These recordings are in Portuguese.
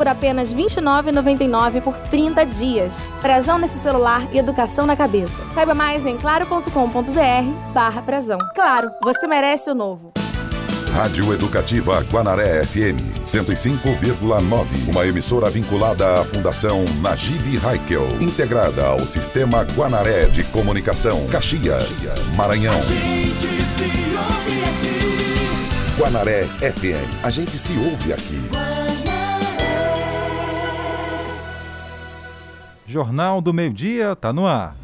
por apenas R$ 29,99 por 30 dias. Prezão nesse celular e educação na cabeça. Saiba mais em claro.com.br barra prezão. Claro, você merece o novo. Rádio Educativa Guanaré FM 105,9. Uma emissora vinculada à Fundação Najib Haikel, integrada ao Sistema Guanaré de Comunicação, Caxias, Maranhão. Guanaré FM. A gente se ouve aqui. Jornal do Meio-Dia está no ar.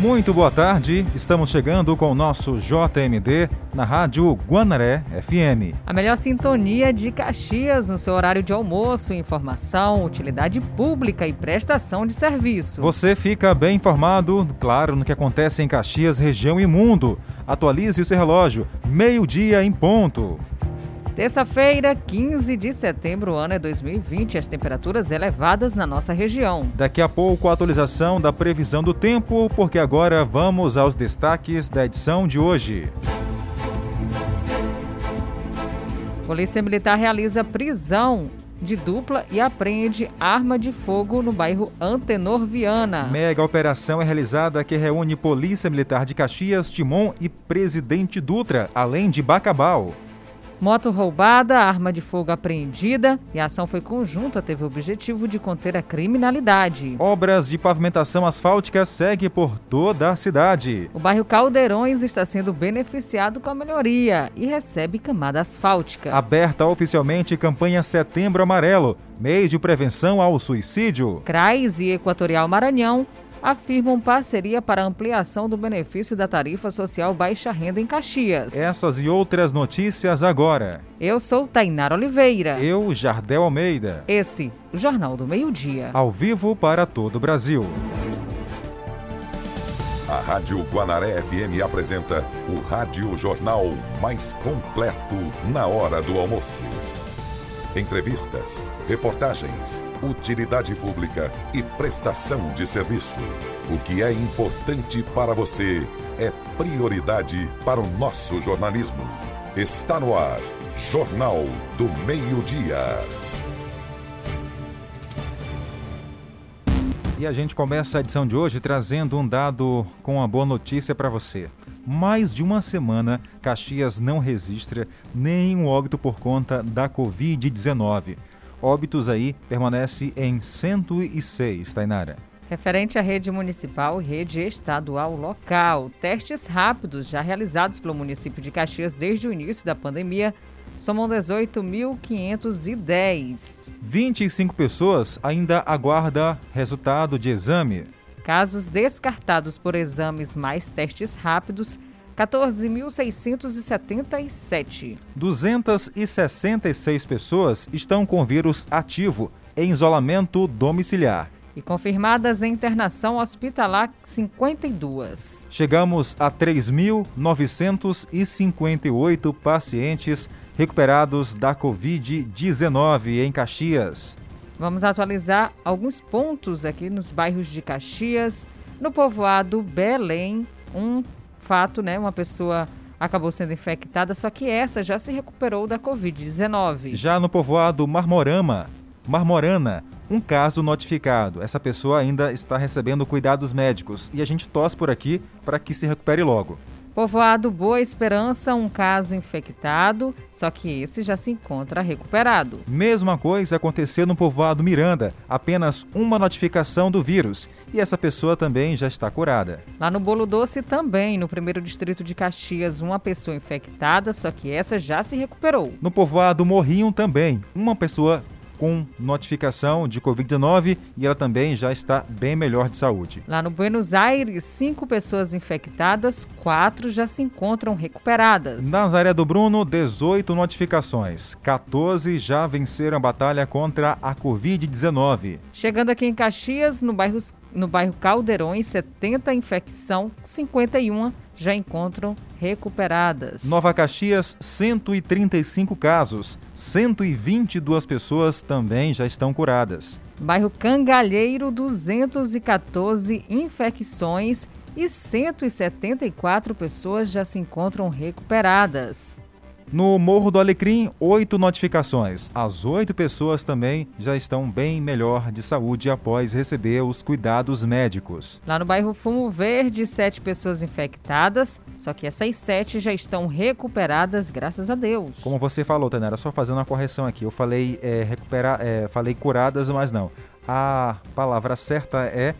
Muito boa tarde, estamos chegando com o nosso JMD na Rádio Guanaré FM. A melhor sintonia de Caxias no seu horário de almoço, informação, utilidade pública e prestação de serviço. Você fica bem informado, claro, no que acontece em Caxias, região e mundo. Atualize o seu relógio, meio-dia em ponto. Terça-feira, 15 de setembro, ano é 2020, as temperaturas elevadas na nossa região. Daqui a pouco a atualização da previsão do tempo, porque agora vamos aos destaques da edição de hoje. Polícia Militar realiza prisão de dupla e apreende arma de fogo no bairro Antenor Viana. Mega operação é realizada que reúne Polícia Militar de Caxias, Timon e Presidente Dutra, além de Bacabal. Moto roubada, arma de fogo apreendida e a ação foi conjunta, teve o objetivo de conter a criminalidade. Obras de pavimentação asfáltica segue por toda a cidade. O bairro Caldeirões está sendo beneficiado com a melhoria e recebe camada asfáltica. Aberta oficialmente campanha Setembro Amarelo, mês de prevenção ao suicídio. CRAIS e Equatorial Maranhão afirmam parceria para ampliação do benefício da tarifa social baixa renda em Caxias. Essas e outras notícias agora. Eu sou Tainara Oliveira. Eu, Jardel Almeida. Esse, o Jornal do Meio-Dia. Ao vivo para todo o Brasil. A Rádio Guanaré FM apresenta o Rádio Jornal mais completo na hora do almoço. Entrevistas, reportagens, utilidade pública e prestação de serviço. O que é importante para você é prioridade para o nosso jornalismo. Está no ar, Jornal do Meio-Dia. E a gente começa a edição de hoje trazendo um dado com uma boa notícia para você. Mais de uma semana, Caxias não registra nenhum óbito por conta da Covid-19. Óbitos aí permanece em 106, Tainara. Referente à rede municipal e rede estadual local, testes rápidos já realizados pelo município de Caxias desde o início da pandemia somam 18.510. 25 pessoas ainda aguardam resultado de exame. Casos descartados por exames mais testes rápidos, 14.677. 266 pessoas estão com vírus ativo em isolamento domiciliar. E confirmadas em internação hospitalar 52. Chegamos a 3.958 pacientes recuperados da Covid-19 em Caxias. Vamos atualizar alguns pontos aqui nos bairros de Caxias, no povoado Belém. Um fato, né? Uma pessoa acabou sendo infectada, só que essa já se recuperou da Covid-19. Já no povoado Marmorama, Marmorana, um caso notificado. Essa pessoa ainda está recebendo cuidados médicos e a gente torce por aqui para que se recupere logo. Povoado Boa Esperança, um caso infectado, só que esse já se encontra recuperado. Mesma coisa aconteceu no povoado Miranda, apenas uma notificação do vírus, e essa pessoa também já está curada. Lá no Bolo Doce também, no primeiro distrito de Caxias, uma pessoa infectada, só que essa já se recuperou. No povoado Morrinho também, uma pessoa com notificação de Covid-19 e ela também já está bem melhor de saúde. Lá no Buenos Aires, cinco pessoas infectadas, quatro já se encontram recuperadas. Na Nazaré do Bruno, 18 notificações, 14 já venceram a batalha contra a Covid-19. Chegando aqui em Caxias, no bairro, no bairro Caldeirões, 70 infecção, 51 já encontram recuperadas. Nova Caxias, 135 casos. 122 pessoas também já estão curadas. Bairro Cangalheiro, 214 infecções e 174 pessoas já se encontram recuperadas. No Morro do Alecrim, oito notificações. As oito pessoas também já estão bem melhor de saúde após receber os cuidados médicos. Lá no bairro Fumo Verde, sete pessoas infectadas, só que essas sete já estão recuperadas, graças a Deus. Como você falou, Tanera, só fazendo uma correção aqui. Eu falei é, recuperar, é, falei curadas, mas não. A palavra certa é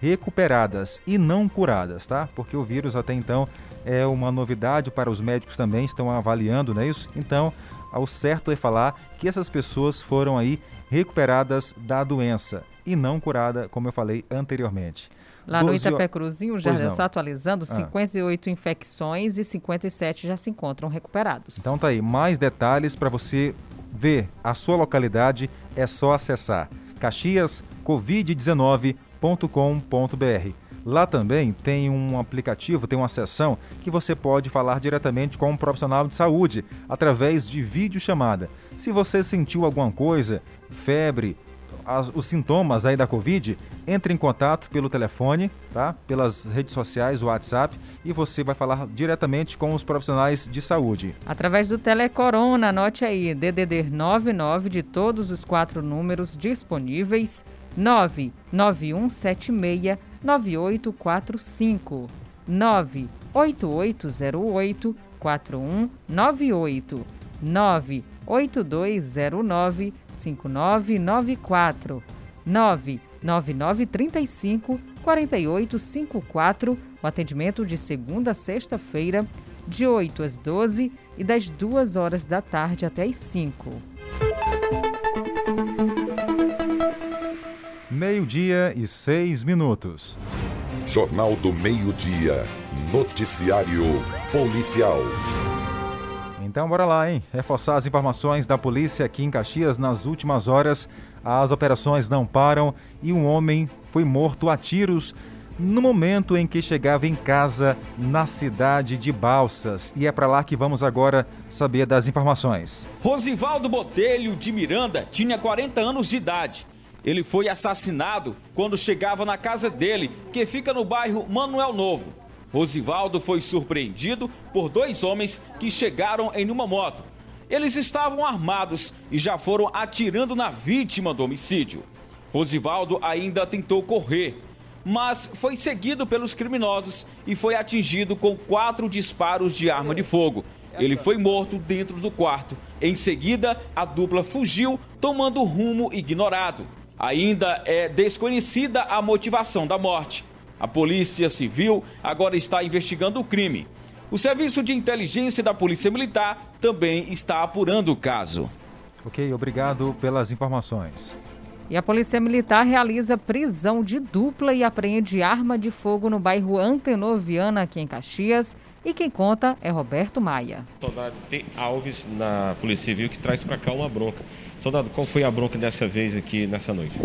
recuperadas e não curadas, tá? Porque o vírus até então é uma novidade para os médicos também, estão avaliando, não é isso? Então, ao certo é falar que essas pessoas foram aí recuperadas da doença e não curada, como eu falei anteriormente. Lá no Itapé Cruzinho, já está atualizando, 58 ah. infecções e 57 já se encontram recuperados. Então tá aí, mais detalhes para você ver a sua localidade, é só acessar caxiascovid19.com.br. Lá também tem um aplicativo, tem uma seção que você pode falar diretamente com um profissional de saúde através de videochamada. Se você sentiu alguma coisa, febre, as, os sintomas aí da Covid, entre em contato pelo telefone, tá? Pelas redes sociais, o WhatsApp, e você vai falar diretamente com os profissionais de saúde. Através do Telecorona, anote aí, DDD 99 de todos os quatro números disponíveis, 99176 9845 98808 4198 98209 5994 99935 4854. O atendimento de segunda a sexta-feira, de 8 às 12 e das 2 horas da tarde até às 5. Meio-dia e seis minutos. Jornal do Meio-Dia. Noticiário Policial. Então bora lá, hein? Reforçar as informações da polícia aqui em Caxias nas últimas horas. As operações não param e um homem foi morto a tiros no momento em que chegava em casa na cidade de Balsas. E é para lá que vamos agora saber das informações. Rosivaldo Botelho de Miranda tinha 40 anos de idade. Ele foi assassinado quando chegava na casa dele, que fica no bairro Manuel Novo. Rosivaldo foi surpreendido por dois homens que chegaram em uma moto. Eles estavam armados e já foram atirando na vítima do homicídio. Rosivaldo ainda tentou correr, mas foi seguido pelos criminosos e foi atingido com quatro disparos de arma de fogo. Ele foi morto dentro do quarto. Em seguida, a dupla fugiu, tomando rumo ignorado. Ainda é desconhecida a motivação da morte. A Polícia Civil agora está investigando o crime. O Serviço de Inteligência da Polícia Militar também está apurando o caso. Ok, obrigado pelas informações. E a Polícia Militar realiza prisão de dupla e apreende arma de fogo no bairro Antenoviana, aqui em Caxias. E quem conta é Roberto Maia. Soldado T. Alves, na Polícia Civil, que traz para cá uma bronca. Soldado, qual foi a bronca dessa vez aqui nessa noite?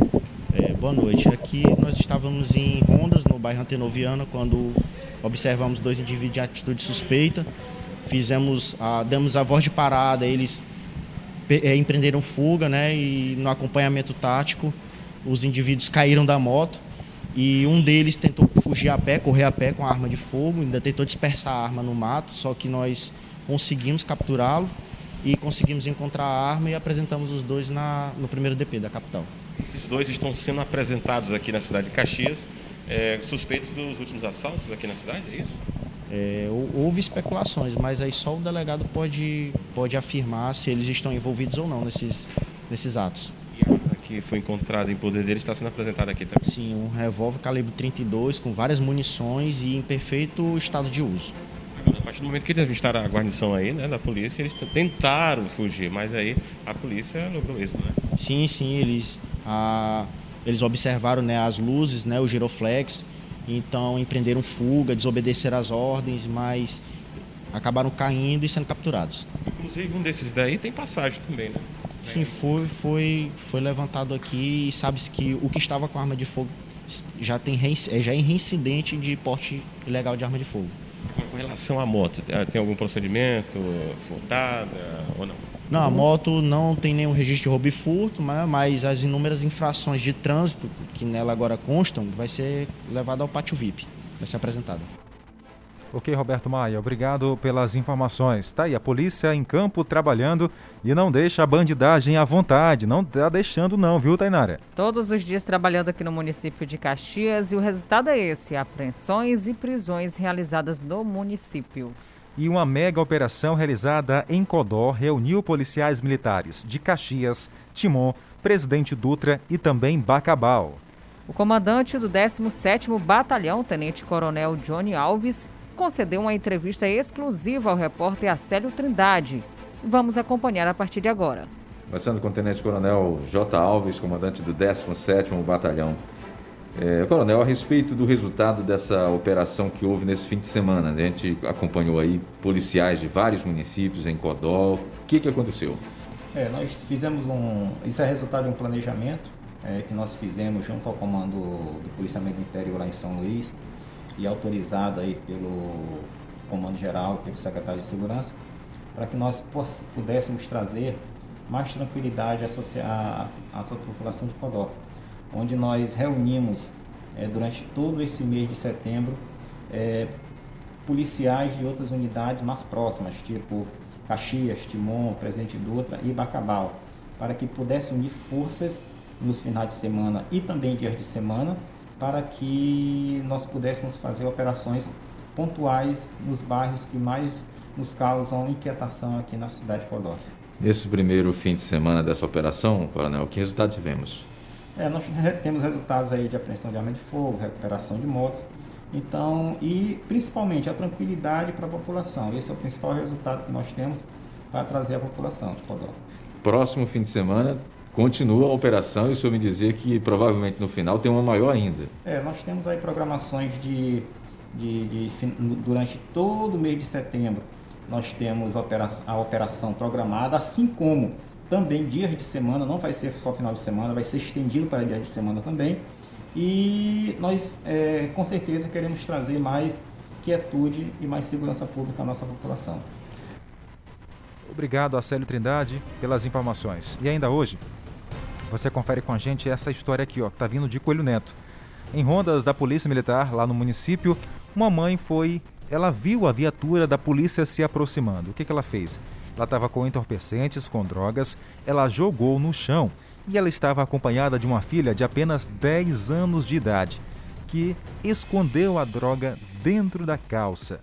É, boa noite. Aqui nós estávamos em rondas no bairro Antenoviana quando observamos dois indivíduos de atitude suspeita. Fizemos, a, damos a voz de parada, eles é, empreenderam fuga, né? E no acompanhamento tático, os indivíduos caíram da moto e um deles tentou fugir a pé, correr a pé com a arma de fogo, ainda tentou dispersar a arma no mato, só que nós conseguimos capturá-lo e conseguimos encontrar a arma e apresentamos os dois na, no primeiro DP da capital. Esses dois estão sendo apresentados aqui na cidade de Caxias, é, suspeitos dos últimos assaltos aqui na cidade, é isso? É, houve especulações, mas aí só o delegado pode, pode afirmar se eles estão envolvidos ou não nesses, nesses atos que foi encontrado em poder dele está sendo apresentado aqui também? Sim, um revólver calibre 32 com várias munições e em perfeito estado de uso. Agora, a partir do momento que eles avistaram a guarnição aí, né, da polícia, eles tentaram fugir, mas aí a polícia logrou isso, né? Sim, sim, eles, a, eles observaram né, as luzes, né, o giroflex, então empreenderam fuga, desobedeceram as ordens, mas acabaram caindo e sendo capturados. Inclusive um desses daí tem passagem também, né? Sim, foi, foi, foi levantado aqui e sabe-se que o que estava com arma de fogo já, tem, é, já é reincidente de porte ilegal de arma de fogo. Com relação à moto, tem algum procedimento furtada ou não? Não, a moto não tem nenhum registro de roubo e furto, mas, mas as inúmeras infrações de trânsito que nela agora constam vai ser levada ao pátio VIP, vai ser apresentada. Ok, Roberto Maia, obrigado pelas informações. Tá aí, a polícia em campo trabalhando e não deixa a bandidagem à vontade. Não tá deixando não, viu, Tainara? Todos os dias trabalhando aqui no município de Caxias e o resultado é esse, apreensões e prisões realizadas no município. E uma mega operação realizada em Codó reuniu policiais militares de Caxias, Timon, Presidente Dutra e também Bacabal. O comandante do 17º Batalhão, Tenente Coronel Johnny Alves, concedeu uma entrevista exclusiva ao repórter Acélio Trindade. Vamos acompanhar a partir de agora. Começando com o Tenente Coronel J. Alves, comandante do 17º Batalhão. É, coronel, a respeito do resultado dessa operação que houve nesse fim de semana, né? a gente acompanhou aí policiais de vários municípios em Codó. O que, que aconteceu? É, nós fizemos um. Isso é resultado de um planejamento é, que nós fizemos junto ao comando do Policiamento Interior lá em São Luís e autorizado aí pelo Comando Geral, pelo Secretário de Segurança, para que nós pudéssemos trazer mais tranquilidade à, à sua população de Codó, onde nós reunimos é, durante todo esse mês de setembro é, policiais de outras unidades mais próximas, tipo Caxias, Timon, Presidente Dutra e Bacabal, para que pudessem unir forças nos finais de semana e também dias de semana para que nós pudéssemos fazer operações pontuais nos bairros que mais nos causam inquietação aqui na cidade de Codó. Nesse primeiro fim de semana dessa operação, Coronel, que resultados tivemos? É, nós temos resultados aí de apreensão de arma de fogo, recuperação de motos, então, e principalmente a tranquilidade para a população. Esse é o principal resultado que nós temos para trazer a população de Codó. Próximo fim de semana continua a operação e o senhor me dizia que provavelmente no final tem uma maior ainda. É, nós temos aí programações de, de, de durante todo o mês de setembro. Nós temos a operação, a operação programada, assim como também dias de semana, não vai ser só final de semana, vai ser estendido para dias de semana também. E nós, é, com certeza, queremos trazer mais quietude e mais segurança pública à nossa população. Obrigado, Acélio Trindade, pelas informações. E ainda hoje, você confere com a gente essa história aqui, ó, que tá vindo de Coelho Neto. Em rondas da Polícia Militar, lá no município, uma mãe foi. Ela viu a viatura da polícia se aproximando. O que, que ela fez? Ela estava com entorpecentes, com drogas, ela jogou no chão e ela estava acompanhada de uma filha de apenas 10 anos de idade, que escondeu a droga dentro da calça.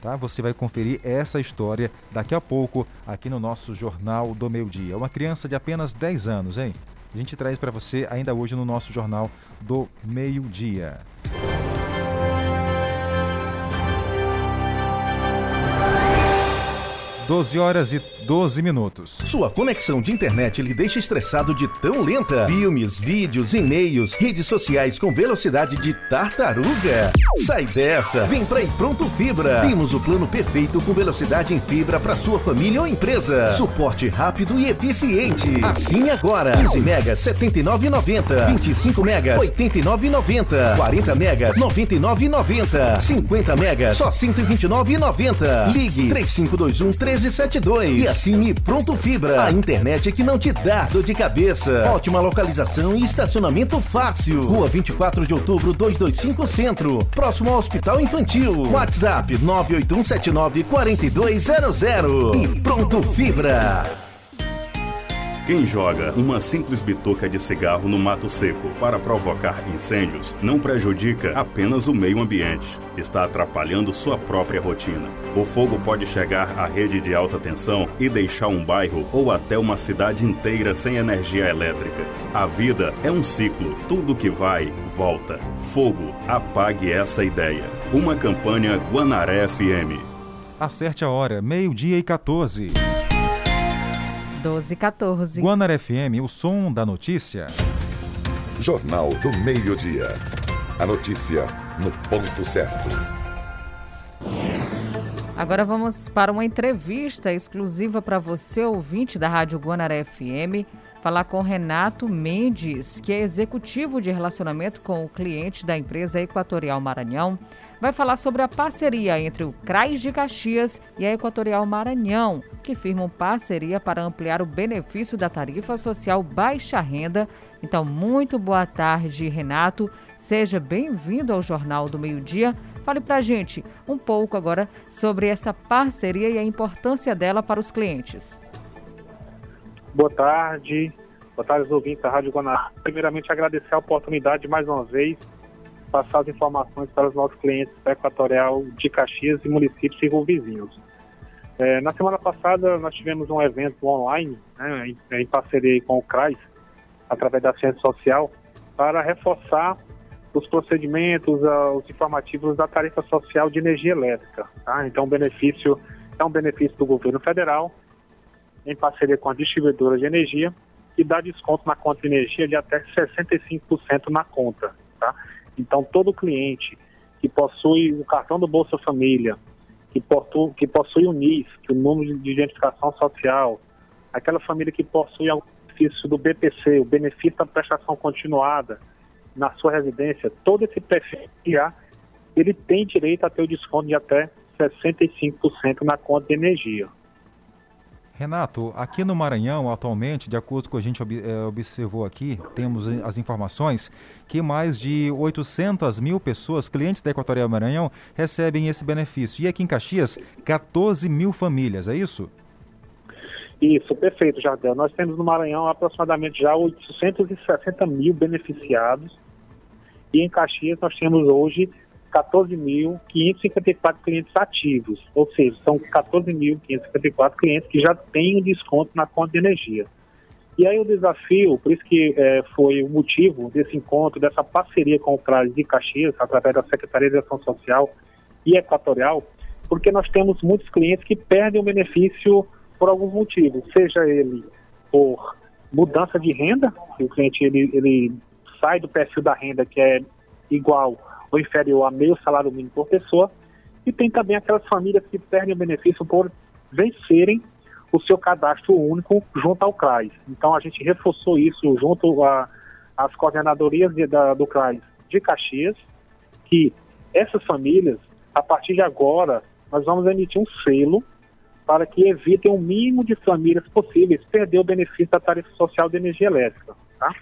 Tá? Você vai conferir essa história daqui a pouco aqui no nosso Jornal do Meio Dia. Uma criança de apenas 10 anos, hein? A gente traz para você ainda hoje no nosso Jornal do Meio-Dia. 12 horas e 12 minutos. Sua conexão de internet lhe deixa estressado de tão lenta? Filmes, vídeos, e-mails, redes sociais com velocidade de tartaruga? Sai dessa! Vem pra Pronto Fibra. Temos o plano perfeito com velocidade em fibra para sua família ou empresa. Suporte rápido e eficiente. Assim agora. 15 megas 79,90. 25 megas 89,90. 40 megas 99,90. 50 megas só 129,90. Ligue 3521 13 1372. E assine Pronto Fibra, a internet que não te dá dor de cabeça. Ótima localização e estacionamento fácil. Rua 24 de outubro 225 Centro, próximo ao Hospital Infantil. WhatsApp 98179 4200. E Pronto Fibra. Quem joga uma simples bituca de cigarro no mato seco para provocar incêndios não prejudica apenas o meio ambiente, está atrapalhando sua própria rotina. O fogo pode chegar à rede de alta tensão e deixar um bairro ou até uma cidade inteira sem energia elétrica. A vida é um ciclo, tudo que vai, volta. Fogo, apague essa ideia. Uma campanha Guanaré FM. Acerte a hora, meio-dia e 14. 12 14. Guanar FM, o som da notícia. Jornal do Meio-Dia. A notícia no ponto certo. Agora vamos para uma entrevista exclusiva para você, ouvinte da Rádio Guanaré FM, falar com Renato Mendes, que é executivo de relacionamento com o cliente da empresa Equatorial Maranhão. Vai falar sobre a parceria entre o CRAS de Caxias e a Equatorial Maranhão, que firmam parceria para ampliar o benefício da tarifa social baixa renda. Então, muito boa tarde, Renato. Seja bem-vindo ao Jornal do Meio-Dia. Fale para a gente um pouco agora sobre essa parceria e a importância dela para os clientes. Boa tarde, boa tarde ouvintes da Rádio Guanabara. Primeiramente, agradecer a oportunidade mais uma vez passar as informações para os nossos clientes da Equatorial de Caxias e municípios circunvizinhos. É, na semana passada, nós tivemos um evento online, né, em, em, parceria com o CRAS, através da Ciência Social, para reforçar os procedimentos, uh, os informativos da tarifa social de energia elétrica. Tá? Então, o benefício é um benefício do governo federal em parceria com a distribuidora de energia, que dá desconto na conta de energia de até 65% na conta. Tá? Então, todo cliente que possui o cartão do Bolsa Família, que, possui, que possui o NIS, que é o número de identificação social, aquela família que possui o benefício do BPC, o benefício da prestação continuada na sua residência, todo esse perfil ele tem direito a ter o desconto de até 65% na conta de energia. Renato, aqui no Maranhão, atualmente, de acordo com o que a gente eh, observou aqui, temos as informações que mais de 800 mil pessoas, clientes da Equatorial Maranhão, recebem esse benefício. E aqui em Caxias, 14 mil famílias, é isso? Isso, perfeito, Jardel. Nós temos no Maranhão aproximadamente já 860 mil beneficiados. E em Caxias nós temos hoje 14.554 clientes ativos, ou seja, são 14.554 clientes que já têm um desconto na conta de energia. E aí o desafio, por isso que é, foi o motivo desse encontro, dessa parceria com o CRAS de Caxias, através da Secretaria de Ação Social e Equatorial, porque nós temos muitos clientes que perdem o benefício por alguns motivos, seja ele por mudança de renda, o cliente ele, ele sai do perfil da renda que é igual ou inferior a meio salário mínimo por pessoa. E tem também aquelas famílias que perdem o benefício por vencerem o seu cadastro único junto ao CRAS. Então a gente reforçou isso junto às coordenadorias de, da, do CRAS de Caxias, que essas famílias, a partir de agora, nós vamos emitir um selo para que evitem o mínimo de famílias possíveis perder o benefício da tarifa social de energia elétrica. Tá?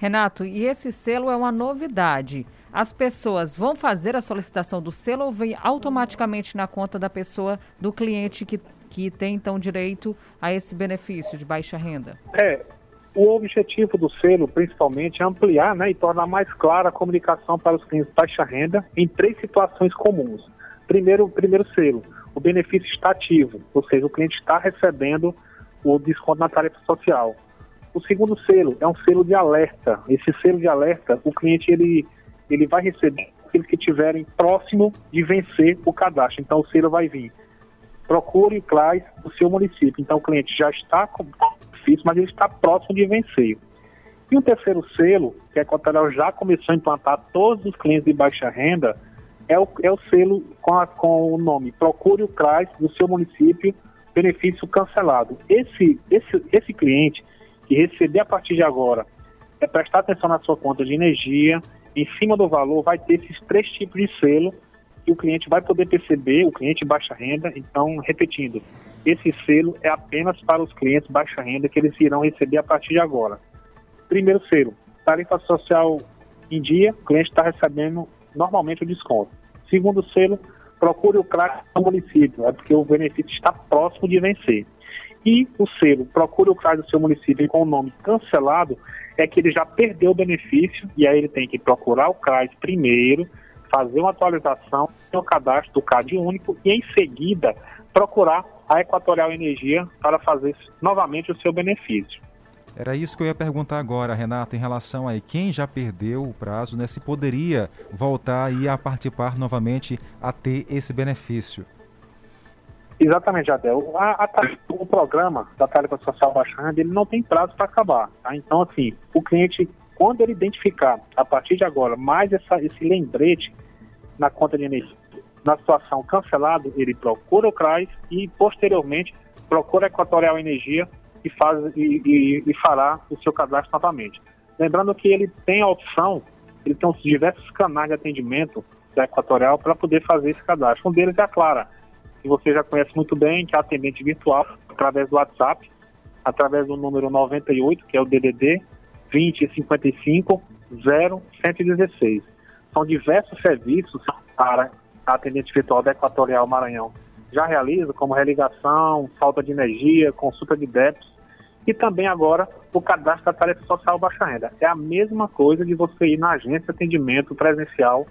Renato, e esse selo é uma novidade as pessoas vão fazer a solicitação do selo ou vem automaticamente na conta da pessoa, do cliente que, que tem então direito a esse benefício de baixa renda? É, o objetivo do selo, principalmente, é ampliar né, e tornar mais clara a comunicação para os clientes de baixa renda em três situações comuns. Primeiro, primeiro selo, o benefício está ativo, ou seja, o cliente está recebendo o desconto na tarifa social. O segundo selo é um selo de alerta. Esse selo de alerta, o cliente ele ele vai receber aqueles que estiverem próximo de vencer o cadastro. Então o selo vai vir. Procure o CLAS do seu município. Então o cliente já está com benefício, mas ele está próximo de vencer. E o terceiro selo, que a Equatorial já começou a implantar todos os clientes de baixa renda, é o, é o selo com, a, com o nome Procure o CRAS do seu município, benefício cancelado. Esse, esse, esse cliente que receber a partir de agora é prestar atenção na sua conta de energia, em cima do valor vai ter esses três tipos de selo que o cliente vai poder perceber, o cliente baixa renda. Então, repetindo, esse selo é apenas para os clientes baixa renda que eles irão receber a partir de agora. Primeiro selo, tarifa social em dia, o cliente está recebendo normalmente o desconto. Segundo selo, procure o CRAC do município, é porque o benefício está próximo de vencer. E o selo, procure o CRAS do seu município com o nome cancelado, é que ele já perdeu o benefício e aí ele tem que procurar o CRAS primeiro, fazer uma atualização no cadastro do CAD único e em seguida procurar a Equatorial Energia para fazer novamente o seu benefício. Era isso que eu ia perguntar agora, Renato, em relação a quem já perdeu o prazo, né, se poderia voltar aí a participar novamente a ter esse benefício. Exatamente, Adel. A, a, o programa da tarifa social baixando, ele não tem prazo para acabar. Tá? Então, assim, o cliente, quando ele identificar, a partir de agora, mais essa, esse lembrete na conta de energia, na situação cancelado, ele procura o CRAS e, posteriormente, procura a Equatorial Energia e, faz, e, e, e fará o seu cadastro novamente. Lembrando que ele tem a opção, ele tem os diversos canais de atendimento da Equatorial para poder fazer esse cadastro. Um deles é a Clara, que você já conhece muito bem, que é atendente virtual através do WhatsApp, através do número 98, que é o DDD 2055 0116. São diversos serviços para a atendente virtual da Equatorial Maranhão. Já realiza, como religação, falta de energia, consulta de débitos e também agora o cadastro da tarefa social baixa renda. É a mesma coisa de você ir na agência de atendimento presencial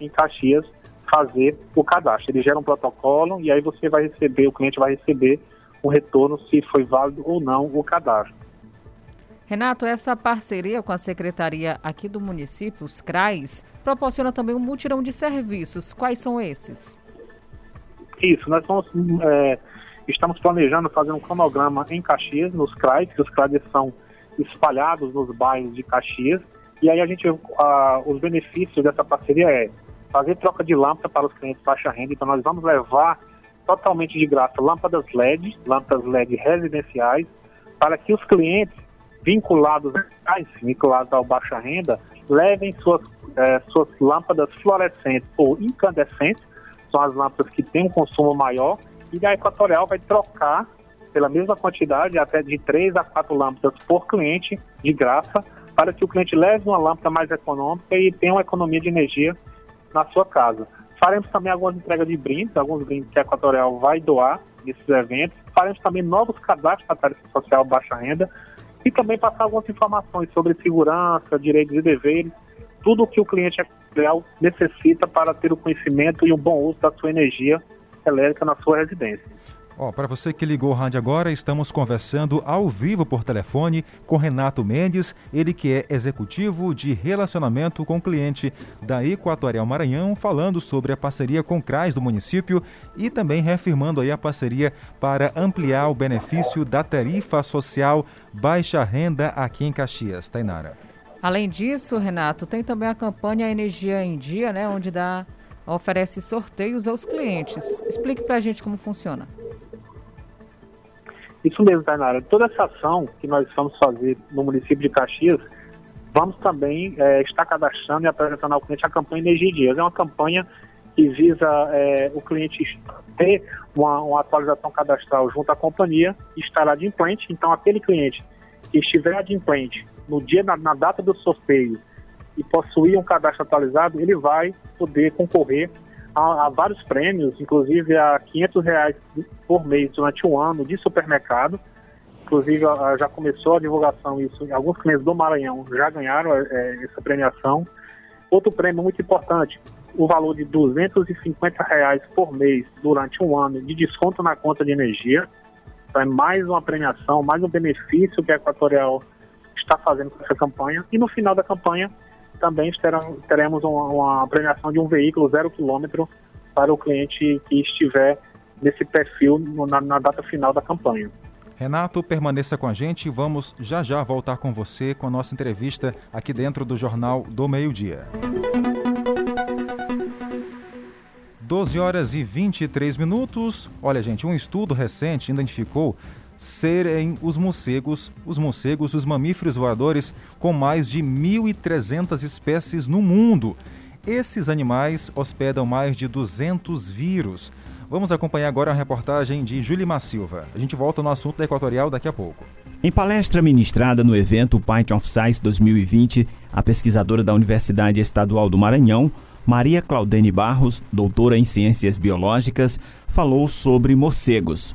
em Caxias fazer o cadastro. Ele gera um protocolo e aí você vai receber, o cliente vai receber o retorno se foi válido ou não o cadastro. Renato, essa parceria com a secretaria aqui do município, os CRAs, proporciona também um mutirão de serviços. Quais são esses? Isso, nós vamos, é, estamos planejando fazer um cronograma em Caxias, nos CRAs, que os CRAs são espalhados nos bairros de Caxias, e aí a gente, a, os benefícios dessa parceria é fazer troca de lâmpada para os clientes baixa renda, então nós vamos levar totalmente de graça lâmpadas LED, lâmpadas LED residenciais, para que os clientes vinculados, vinculados ao baixa renda, levem suas, eh, suas lâmpadas fluorescentes ou incandescentes, são as lâmpadas que têm um consumo maior, e a Equatorial vai trocar pela mesma quantidade, até de 3 a 4 lâmpadas por cliente, de graça, para que o cliente leve uma lâmpada mais econômica e tenha uma economia de energia na sua casa. Faremos também algumas entregas de brindes, alguns brindes que a Equatorial vai doar nesses eventos. Faremos também novos cadastros para a tarifa social baixa renda, e também passar algumas informações sobre segurança, direitos e deveres, tudo o que o cliente real necessita para ter o conhecimento e um bom uso da sua energia elétrica na sua residência. Oh, para você que ligou o rádio agora, estamos conversando ao vivo por telefone com Renato Mendes, ele que é executivo de relacionamento com cliente da Equatorial Maranhão, falando sobre a parceria com o CRAS do município e também reafirmando aí a parceria para ampliar o benefício da tarifa social baixa renda aqui em Caxias. Tainara. Além disso, Renato, tem também a campanha Energia em Dia, né, onde dá oferece sorteios aos clientes. Explique para a gente como funciona. Isso mesmo, Tainara. Toda essa ação que nós vamos fazer no município de Caxias, vamos também é, estar cadastrando e apresentando ao cliente a campanha Energia Dias. É uma campanha que visa é, o cliente ter uma, uma, atualização cadastral junto à companhia e estar adimplente. Então, aquele cliente que estiver adimplente no dia, na, na data do sorteio e possuir um cadastro atualizado, ele vai poder concorrer a, vários prêmios, inclusive a 500 reais por mês durante um ano de supermercado. Inclusive já começou a divulgação isso. Alguns clientes do Maranhão já ganharam é, essa premiação. Outro prêmio muito importante, o valor de 250 reais por mês durante um ano de desconto na conta de energia. Então é mais uma premiação, mais um benefício que a Equatorial está fazendo com essa campanha. E no final da campanha, também teremos uma, uma premiação de um veículo zero quilômetro para o cliente que estiver nesse perfil na, na data final da campanha. Renato, permaneça com a gente e vamos já já voltar com você com a nossa entrevista aqui dentro do Jornal do Meio-Dia. 12 horas e 23 minutos. Olha, gente, um estudo recente identificou serem os morcegos, os morcegos, os mamíferos voadores com mais de 1.300 espécies no mundo. Esses animais hospedam mais de 200 vírus. Vamos acompanhar agora a reportagem de Julimar Silva. A gente volta no assunto da Equatorial daqui a pouco. Em palestra ministrada no evento Python of Science 2020, a pesquisadora da Universidade Estadual do Maranhão, Maria Claudene Barros, doutora em Ciências Biológicas, falou sobre morcegos.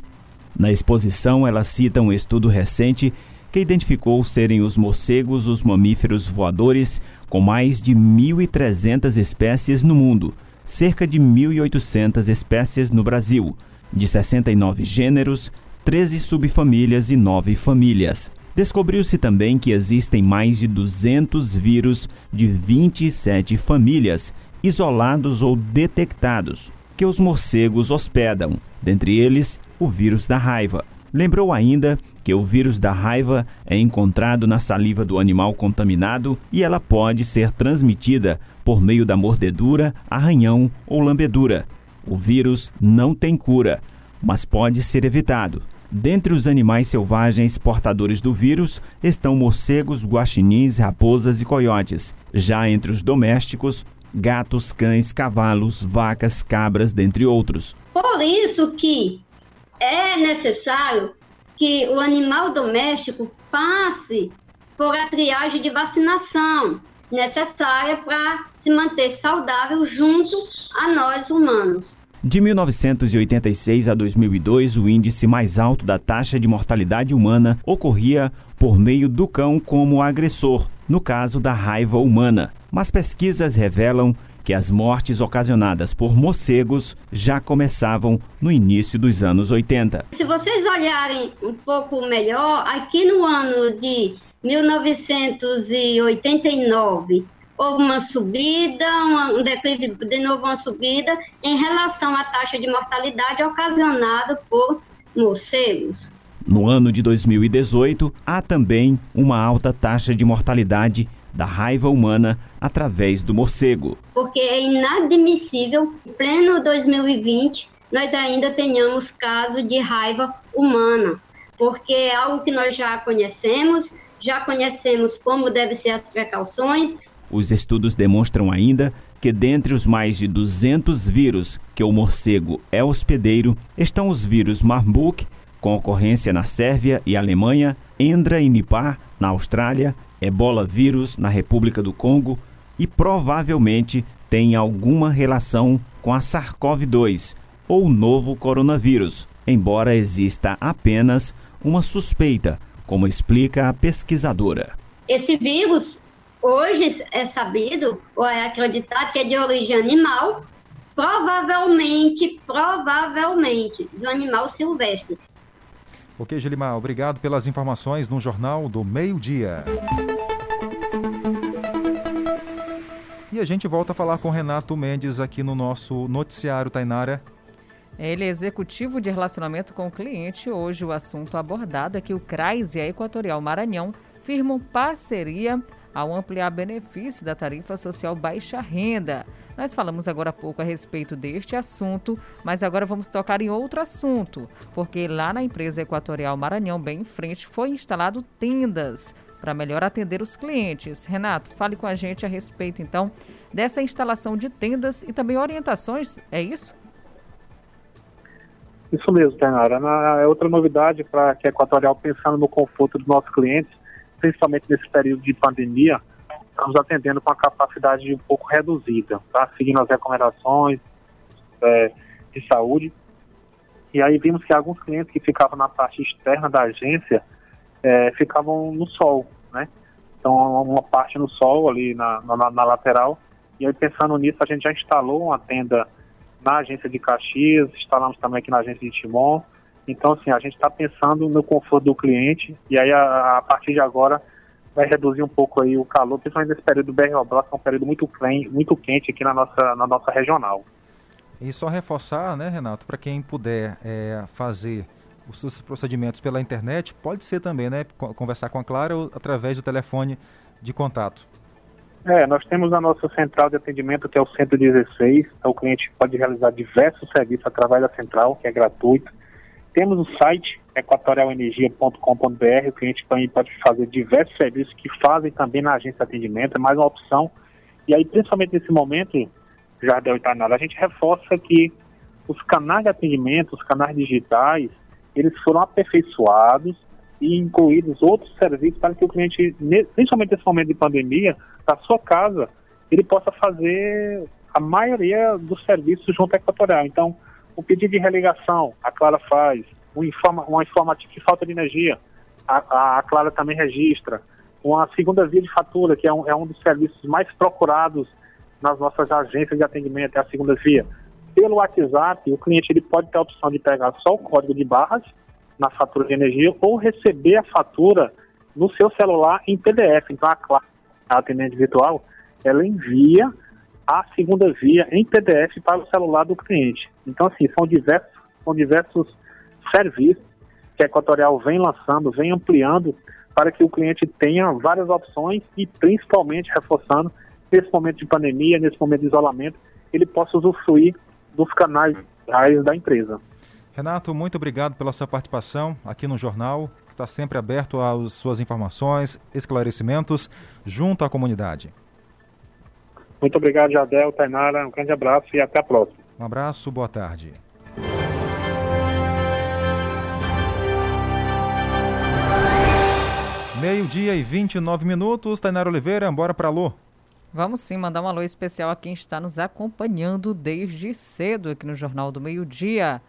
Na exposição, ela cita um estudo recente que identificou serem os morcegos os mamíferos voadores com mais de 1.300 espécies no mundo, cerca de 1.800 espécies no Brasil, de 69 gêneros, 13 subfamílias e 9 famílias. Descobriu-se também que existem mais de 200 vírus de 27 famílias, isolados ou detectados, que os morcegos hospedam, dentre eles o vírus da raiva. Lembrou ainda que o vírus da raiva é encontrado na saliva do animal contaminado e ela pode ser transmitida por meio da mordedura, arranhão ou lambedura. O vírus não tem cura, mas pode ser evitado. Dentre os animais selvagens portadores do vírus estão morcegos, guaxinins, raposas e coiotes. Já entre os domésticos, gatos, cães, cavalos, vacas, cabras, dentre outros. Por isso que é necessário que o animal doméstico passe por a triagem de vacinação necessária para se manter saudável junto a nós humanos. De 1986 a 2002, o índice mais alto da taxa de mortalidade humana ocorria por meio do cão como agressor, no caso da raiva humana. Mas pesquisas revelam que as mortes ocasionadas por morcegos já começavam no início dos anos 80. Se vocês olharem um pouco melhor, aqui no ano de 1989 houve uma subida, um declive, de novo uma subida, em relação à taxa de mortalidade ocasionada por morcegos. No ano de 2018, há também uma alta taxa de mortalidade da raiva humana através do morcego. Porque é inadmissível, em pleno 2020, nós ainda tenhamos casos de raiva humana, porque é algo que nós já conhecemos, já conhecemos como devem ser as precauções, os estudos demonstram ainda que dentre os mais de 200 vírus que o morcego é hospedeiro estão os vírus Marburg, com ocorrência na Sérvia e Alemanha, Endra e Nipah na Austrália, Ebola vírus na República do Congo e provavelmente tem alguma relação com a SARS-CoV-2 ou novo coronavírus, embora exista apenas uma suspeita, como explica a pesquisadora. Esse vírus hoje é sabido, ou é acreditado, que é de origem animal, provavelmente, provavelmente, do animal silvestre. Ok, Gelimar, obrigado pelas informações no Jornal do Meio-Dia. E a gente volta a falar com Renato Mendes aqui no nosso noticiário, Tainara. Ele é executivo de relacionamento com o cliente. Hoje o assunto abordado é que o CRAS e a Equatorial Maranhão firmam parceria ao ampliar benefício da tarifa social baixa renda. Nós falamos agora há pouco a respeito deste assunto, mas agora vamos tocar em outro assunto, porque lá na empresa Equatorial Maranhão, bem em frente, foi instalado tendas para melhor atender os clientes. Renato, fale com a gente a respeito então dessa instalação de tendas e também orientações, é isso? Isso mesmo, Tenara. É outra novidade para que a Equatorial, pensando no conforto dos nossos clientes, principalmente nesse período de pandemia, estamos atendendo com a capacidade um pouco reduzida, tá? seguindo as recomendações é, de saúde. E aí vimos que alguns clientes que ficavam na parte externa da agência é, ficavam no sol, né? Então, uma parte no sol ali na, na, na, lateral. E aí, pensando nisso, a gente já instalou uma tenda na agência de Caxias, instalamos também aqui na agência de Timon, então, assim, a gente está pensando no conforto do cliente e aí a, a, partir de agora vai reduzir um pouco aí o calor, principalmente nesse período do BR que é um período muito, muito quente aqui na nossa, na nossa regional. E só reforçar, né, Renato, para quem puder é, fazer os seus procedimentos pela internet, pode ser também, né, conversar com a Clara ou através do telefone de contato. É, nós temos a nossa central de atendimento, que é o 116, então o cliente pode realizar diversos serviços através da central, que é gratuito. Temos o site equatorialenergia.com.br, o cliente também pode fazer diversos serviços que fazem também na agência de atendimento, é mais uma opção. E aí, principalmente nesse momento, Jardel e Tainara, a gente reforça que os canais de atendimento, os canais digitais, eles foram aperfeiçoados e incluídos outros serviços para que o cliente, principalmente nesse momento de pandemia, da sua casa, ele possa fazer a maioria dos serviços junto à Equatorial. Então, o pedido de religação, a Clara faz. Um, informa, de falta de energia, a, a, Clara também registra. Uma segunda via de fatura, que é um, é um dos serviços mais procurados nas nossas agências de atendimento, é a segunda via. Pelo WhatsApp, o cliente ele pode ter a opção de pegar só o código de barras na fatura de energia ou receber a fatura no seu celular em PDF. Então, a Clara, a atendente virtual, ela envia a segunda via em PDF para o celular do cliente. Então, assim, são diversos, são diversos serviços que a Equatorial vem lançando, vem ampliando para que o cliente tenha várias opções e, principalmente, reforçando, nesse momento de pandemia, nesse momento de isolamento, ele possa usufruir dos canais da empresa. Renato, muito obrigado pela sua participação aqui no jornal. Está sempre aberto às suas informações, esclarecimentos, junto à comunidade. Muito obrigado, Jadel, Tainara. Um grande abraço e até a próxima. Um abraço, boa tarde. Meio-dia e 29 minutos. Tainara Oliveira, bora para Alô. Vamos sim mandar um alô especial a quem está nos acompanhando desde cedo aqui no Jornal do Meio-Dia.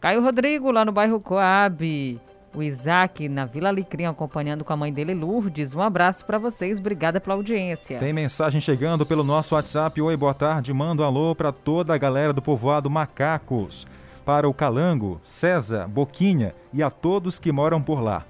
Caio Rodrigo, lá no bairro Coab. O Isaac, na Vila Alecrim, acompanhando com a mãe dele, Lourdes. Um abraço para vocês, obrigada pela audiência. Tem mensagem chegando pelo nosso WhatsApp. Oi, boa tarde. Manda um alô para toda a galera do povoado Macacos. Para o Calango, César, Boquinha e a todos que moram por lá.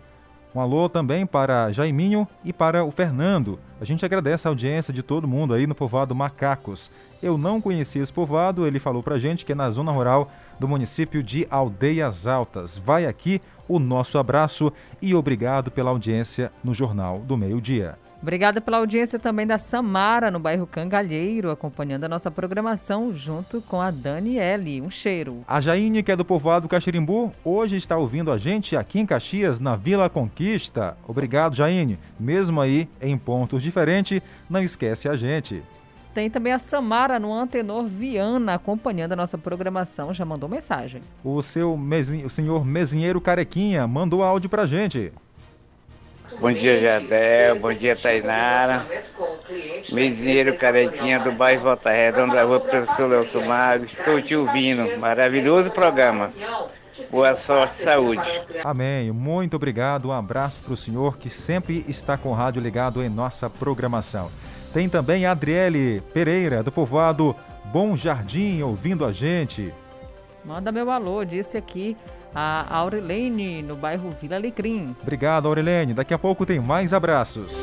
Um alô também para Jaiminho e para o Fernando. A gente agradece a audiência de todo mundo aí no povoado Macacos. Eu não conhecia esse povoado, ele falou pra gente que é na zona rural do município de Aldeias Altas. Vai aqui o nosso abraço e obrigado pela audiência no Jornal do Meio Dia. Obrigada pela audiência também da Samara, no bairro Cangalheiro, acompanhando a nossa programação junto com a Daniele. Um cheiro. A Jaine, que é do povoado Caxirimbu, hoje está ouvindo a gente aqui em Caxias, na Vila Conquista. Obrigado, Jaine. Mesmo aí em pontos diferentes, não esquece a gente. Tem também a Samara no Antenor Viana, acompanhando a nossa programação, já mandou mensagem. O seu mesin... o senhor Mesinheiro Carequinha mandou áudio pra gente. Bom dia, Jadel. Bom dia, Tainara. Mesinheiro Carequinha do bairro Volta Redonda, da rua Professor Nelson Magos. Estou te ouvindo. Maravilhoso programa. Boa sorte e saúde. Amém. Muito obrigado. Um abraço para o senhor que sempre está com o rádio ligado em nossa programação. Tem também a Adriele Pereira, do povoado Bom Jardim, ouvindo a gente. Manda meu alô, disse aqui a Aurilene, no bairro Vila Alecrim. Obrigado, Aurilene. Daqui a pouco tem mais abraços.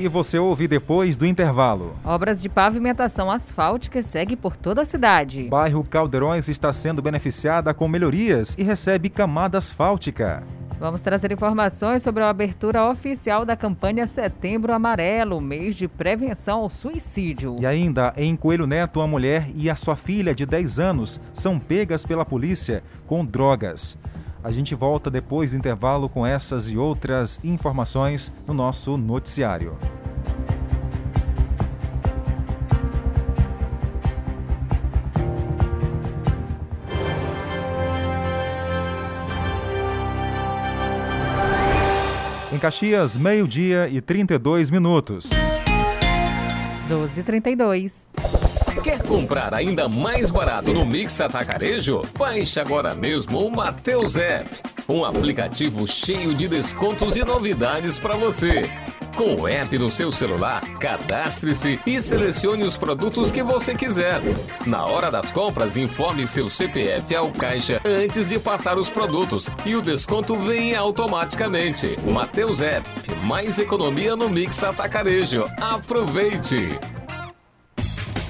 E você ouve depois do intervalo. Obras de pavimentação asfáltica seguem por toda a cidade. Bairro Caldeirões está sendo beneficiada com melhorias e recebe camada asfáltica. Vamos trazer informações sobre a abertura oficial da campanha Setembro Amarelo, mês de prevenção ao suicídio. E ainda, em Coelho Neto, a mulher e a sua filha de 10 anos são pegas pela polícia com drogas. A gente volta depois do intervalo com essas e outras informações no nosso noticiário. Em Caxias, meio-dia e 32 minutos. 12h32. Quer comprar ainda mais barato no Mix Atacarejo? Baixe agora mesmo o Mateus App, um aplicativo cheio de descontos e novidades para você. Com o app no seu celular, cadastre-se e selecione os produtos que você quiser. Na hora das compras, informe seu CPF ao caixa antes de passar os produtos e o desconto vem automaticamente. Mateus App, mais economia no Mix Atacarejo. Aproveite!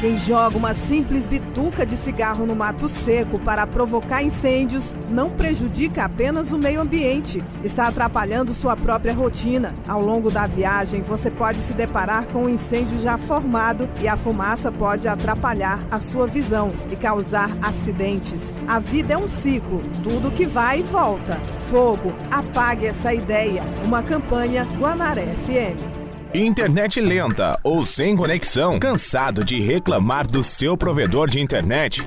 Quem joga uma simples bituca de cigarro no mato seco para provocar incêndios não prejudica apenas o meio ambiente, está atrapalhando sua própria rotina. Ao longo da viagem, você pode se deparar com um incêndio já formado e a fumaça pode atrapalhar a sua visão e causar acidentes. A vida é um ciclo, tudo que vai e volta. Fogo, apague essa ideia. Uma campanha Guanaré FM. Internet lenta ou sem conexão? Cansado de reclamar do seu provedor de internet?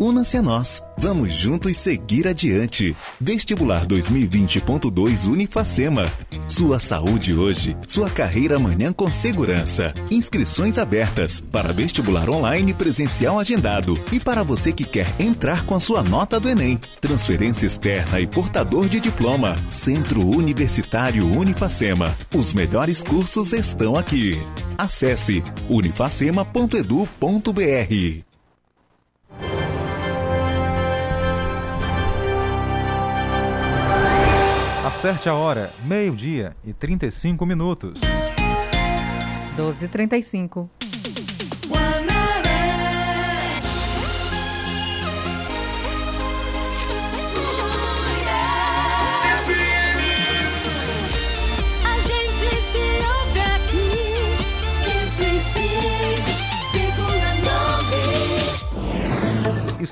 Una-se a nós. Vamos juntos seguir adiante. Vestibular 2020.2 Unifacema. Sua saúde hoje, sua carreira amanhã com segurança. Inscrições abertas para vestibular online presencial agendado e para você que quer entrar com a sua nota do Enem. Transferência externa e portador de diploma. Centro Universitário Unifacema. Os melhores cursos estão aqui. Acesse unifacema.edu.br. Acerte a hora, meio-dia e 35 minutos. 12h35.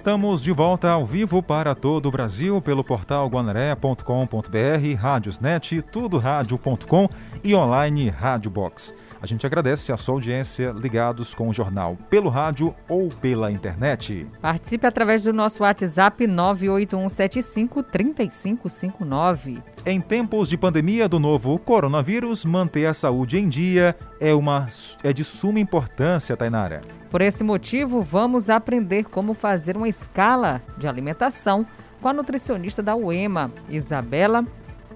Estamos de volta ao vivo para todo o Brasil pelo portal guanaré.com.br, Rádiosnet, tudoradio.com e online Rádio Box. A gente agradece a sua audiência ligados com o jornal pelo rádio ou pela internet. Participe através do nosso WhatsApp 981753559. Em tempos de pandemia do novo coronavírus, manter a saúde em dia é, uma, é de suma importância, Tainara. Por esse motivo, vamos aprender como fazer uma escala de alimentação com a nutricionista da UEMA, Isabela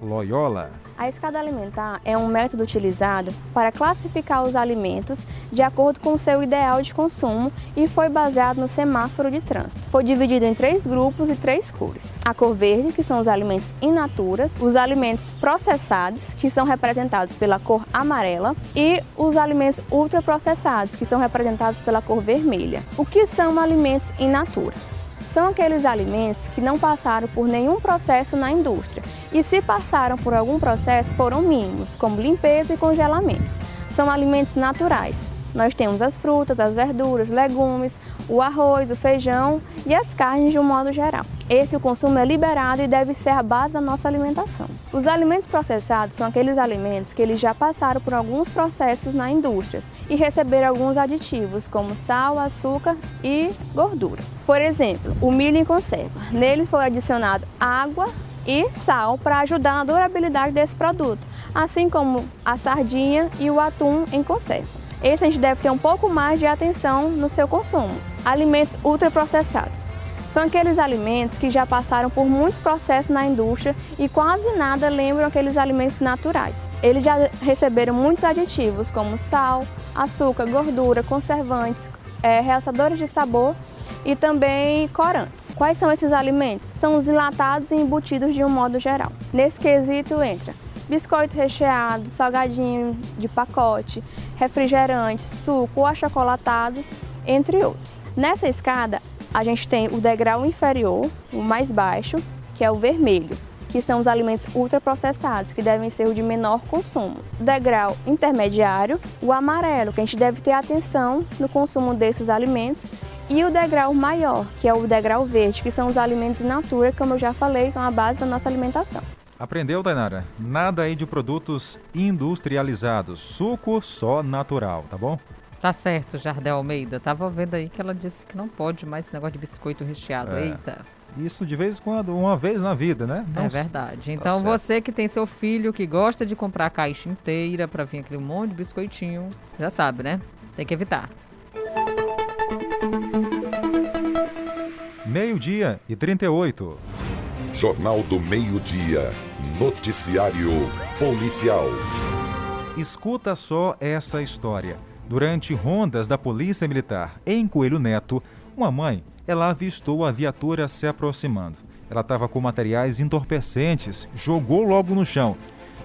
Loyola. A escada alimentar é um método utilizado para classificar os alimentos de acordo com seu ideal de consumo e foi baseado no semáforo de trânsito. Foi dividido em três grupos e três cores. A cor verde, que são os alimentos in natura, os alimentos processados, que são representados pela cor amarela, e os alimentos ultraprocessados, que são representados pela cor vermelha. O que são alimentos in natura? São aqueles alimentos que não passaram por nenhum processo na indústria e, se passaram por algum processo, foram mínimos, como limpeza e congelamento. São alimentos naturais. Nós temos as frutas, as verduras, legumes, o arroz, o feijão e as carnes de um modo geral. Esse o consumo é liberado e deve ser a base da nossa alimentação. Os alimentos processados são aqueles alimentos que eles já passaram por alguns processos na indústria e receberam alguns aditivos como sal, açúcar e gorduras. Por exemplo, o milho em conserva. Nele foi adicionado água e sal para ajudar na durabilidade desse produto, assim como a sardinha e o atum em conserva. Esse a gente deve ter um pouco mais de atenção no seu consumo. Alimentos ultraprocessados. São aqueles alimentos que já passaram por muitos processos na indústria e quase nada lembram aqueles alimentos naturais. Eles já receberam muitos aditivos como sal, açúcar, gordura, conservantes, é, realçadores de sabor e também corantes. Quais são esses alimentos? São os enlatados e embutidos de um modo geral. Nesse quesito entra biscoito recheado, salgadinho de pacote, refrigerantes, suco ou achocolatados, entre outros. Nessa escada, a gente tem o degrau inferior, o mais baixo, que é o vermelho, que são os alimentos ultraprocessados, que devem ser o de menor consumo. Degrau intermediário, o amarelo, que a gente deve ter atenção no consumo desses alimentos. E o degrau maior, que é o degrau verde, que são os alimentos in natura, como eu já falei, são a base da nossa alimentação. Aprendeu, Tainara? Nada aí de produtos industrializados. Suco só natural, tá bom? Tá certo, Jardel Almeida. Tava vendo aí que ela disse que não pode mais esse negócio de biscoito recheado. É. Eita. Isso de vez em quando, uma vez na vida, né? É Não- verdade. Tá Então certo. você que tem seu filho que gosta de comprar a caixa inteira para vir aquele monte de biscoitinho, já sabe, né? Tem que evitar. Meio-dia e 38. Jornal do Meio-Dia. Noticiário Policial. Escuta só essa história. Durante rondas da Polícia Militar em Coelho Neto, uma mãe, ela avistou a viatura se aproximando. Ela estava com materiais entorpecentes, jogou logo no chão.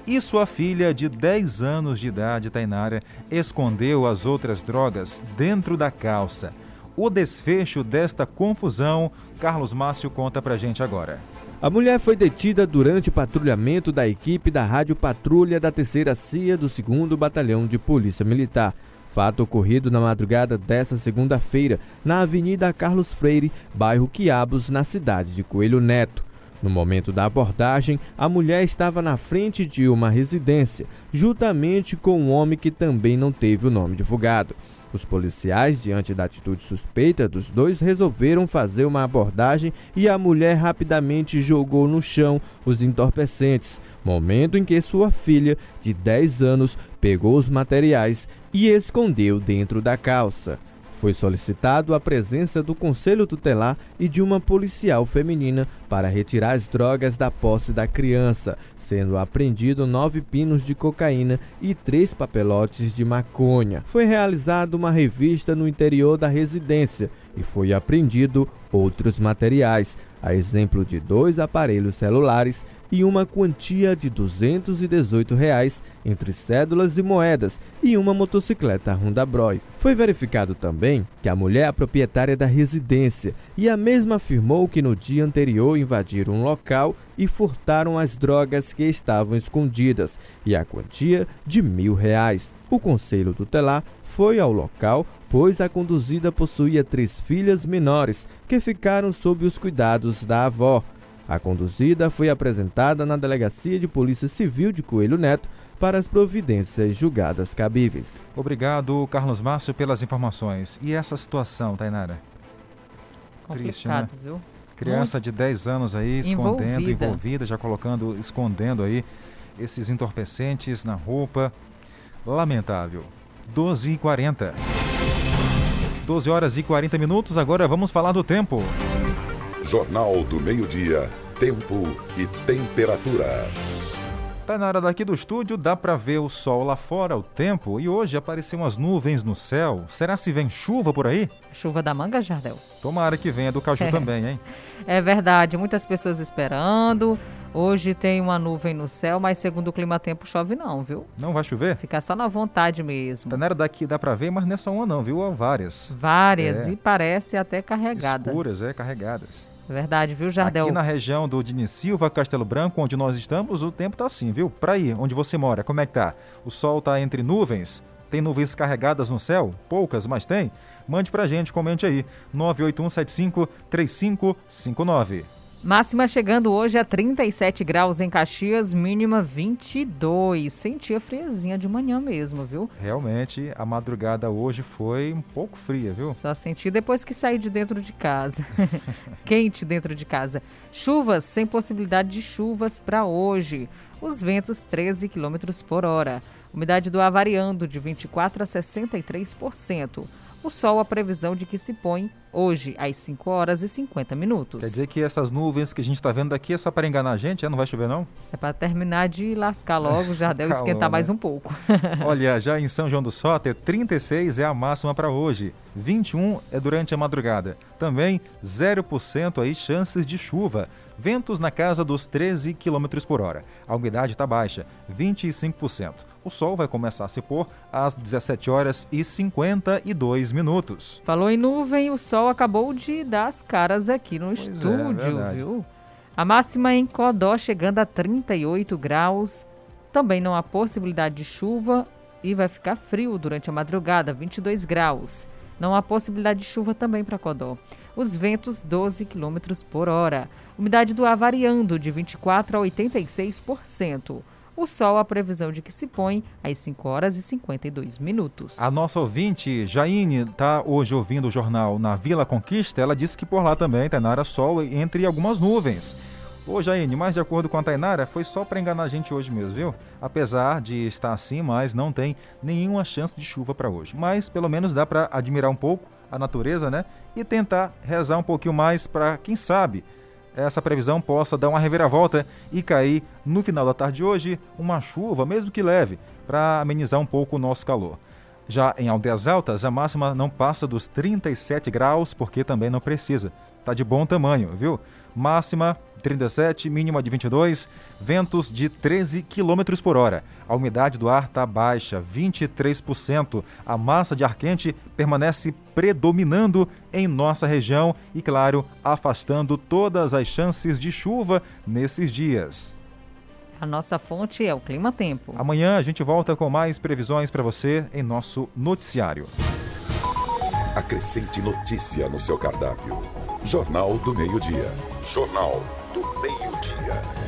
E sua filha, de 10 anos de idade, Tainara, escondeu as outras drogas dentro da calça. o desfecho desta confusão, Carlos Márcio conta pra gente agora. A mulher foi detida durante patrulhamento da equipe da Rádio Patrulha da Terceira CIA do 2 Batalhão de Polícia Militar. Fato ocorrido na madrugada desta segunda-feira, na Avenida Carlos Freire, bairro Quiabos, na cidade de Coelho Neto. No momento da abordagem, a mulher estava na frente de uma residência, juntamente com um homem que também não teve o nome divulgado. Os policiais, diante da atitude suspeita dos dois, resolveram fazer uma abordagem e a mulher rapidamente jogou no chão os entorpecentes, momento em que sua filha, de 10 anos, pegou os materiais e escondeu dentro da calça. Foi solicitado a presença do Conselho Tutelar e de uma policial feminina para retirar as drogas da posse da criança, sendo apreendido nove pinos de cocaína e três papelotes de maconha. Foi realizada uma revista no interior da residência e foi apreendido outros materiais, a exemplo de dois aparelhos celulares e uma quantia de 218 reais entre cédulas e moedas e uma motocicleta Honda Bros. Foi verificado também que a mulher é a proprietária da residência e a mesma afirmou que no dia anterior invadiram um local e furtaram as drogas que estavam escondidas e a quantia de mil reais. O conselho tutelar foi ao local, pois a conduzida possuía três filhas menores que ficaram sob os cuidados da avó. A conduzida foi apresentada na Delegacia de Polícia Civil de Coelho Neto para as providências julgadas cabíveis. Obrigado, Carlos Márcio, pelas informações. E essa situação, Tainara? Triste, né? Complicado, viu? Criança Muito de 10 anos aí, escondendo, Envolvida. envolvida, já colocando, escondendo aí esses entorpecentes na roupa. Lamentável. 12 e 40 12 horas e 40 minutos, agora vamos falar do tempo. Jornal do Meio-Dia. Tempo e temperatura. Tainara, daqui do estúdio dá para ver o sol lá fora, o tempo, e hoje apareceram umas nuvens no céu. Será se vem chuva por aí? Chuva da manga, Jardel? Tomara que venha do Caju É. também, hein? É verdade, muitas pessoas esperando. Hoje tem uma nuvem no céu, mas segundo o clima tempo chove não, viu? Não vai chover? Fica só na vontade mesmo. Tainara, daqui dá para ver, mas não é só uma não, viu? Há várias. Várias É. e parece até carregada. Escuras, é, carregadas. Verdade, viu, Jardel? Aqui na região do Dini Silva, Castelo Branco, onde nós estamos, o tempo tá assim, viu? Pra aí, onde você mora, como é que tá? O sol tá entre nuvens? Tem nuvens carregadas no céu? Poucas, mas tem? Mande pra gente, comente aí. 981753559. Máxima chegando hoje a 37 graus em Caxias, mínima 22. Sentia friezinha de manhã mesmo, viu? Realmente, a madrugada hoje foi um pouco fria, viu? Só senti depois que saí de dentro de casa. Quente dentro de casa. Chuvas, sem possibilidade de chuvas para hoje. Os ventos 13 km por hora. Umidade do ar variando de 24% a 63%. O sol, a previsão de que se põe hoje às 5 horas e 50 minutos. Quer dizer que essas nuvens que a gente tá vendo daqui é só para enganar a gente? É? Não vai chover, não? É para terminar de lascar logo, já deve esquentar mais né? um pouco. Olha, já em São João do Soter, 36 é a máxima para hoje, 21 é durante a madrugada. Também 0% aí chances de chuva. Ventos na casa dos 13 km por hora. A umidade está baixa, 25%. O sol vai começar a se pôr às 17 horas e 52 minutos. Falou em nuvem, o sol acabou de dar as caras aqui no estúdio, verdade. viu? A máxima em Codó chegando a 38 graus. Também não há possibilidade de chuva e vai ficar frio durante a madrugada, 22 graus. Não há possibilidade de chuva também para Codó. Os ventos 12 km por hora. Umidade do ar variando de 24% a 86%. O sol, a previsão de que se põe às 5 horas e 52 minutos. A nossa ouvinte, Jaine, está hoje ouvindo o jornal na Vila Conquista. Ela disse que por lá também, Tainara, sol entre algumas nuvens. Ô Jaine, mas de acordo com a Tainara, foi só para enganar a gente hoje mesmo, viu? Apesar de estar assim, mas não tem nenhuma chance de chuva para hoje. Mas pelo menos dá para admirar um pouco a natureza, né? E tentar rezar um pouquinho mais para, quem sabe, essa previsão possa dar uma reviravolta e cair no final da tarde de hoje uma chuva, mesmo que leve, para amenizar um pouco o nosso calor. Já em Aldeias Altas, a máxima não passa dos 37 graus, porque também não precisa. tá de bom tamanho, viu? Máxima 37, mínima de 22, ventos de 13 km por hora. A umidade do ar está baixa, 23%. A massa de ar quente permanece predominando em nossa região e, claro, afastando todas as chances de chuva nesses dias. A nossa fonte é o Clima Tempo. Amanhã a gente volta com mais previsões para você em nosso noticiário. Acrescente notícia no seu cardápio. Jornal do Meio-Dia. Jornal Meio-Dia.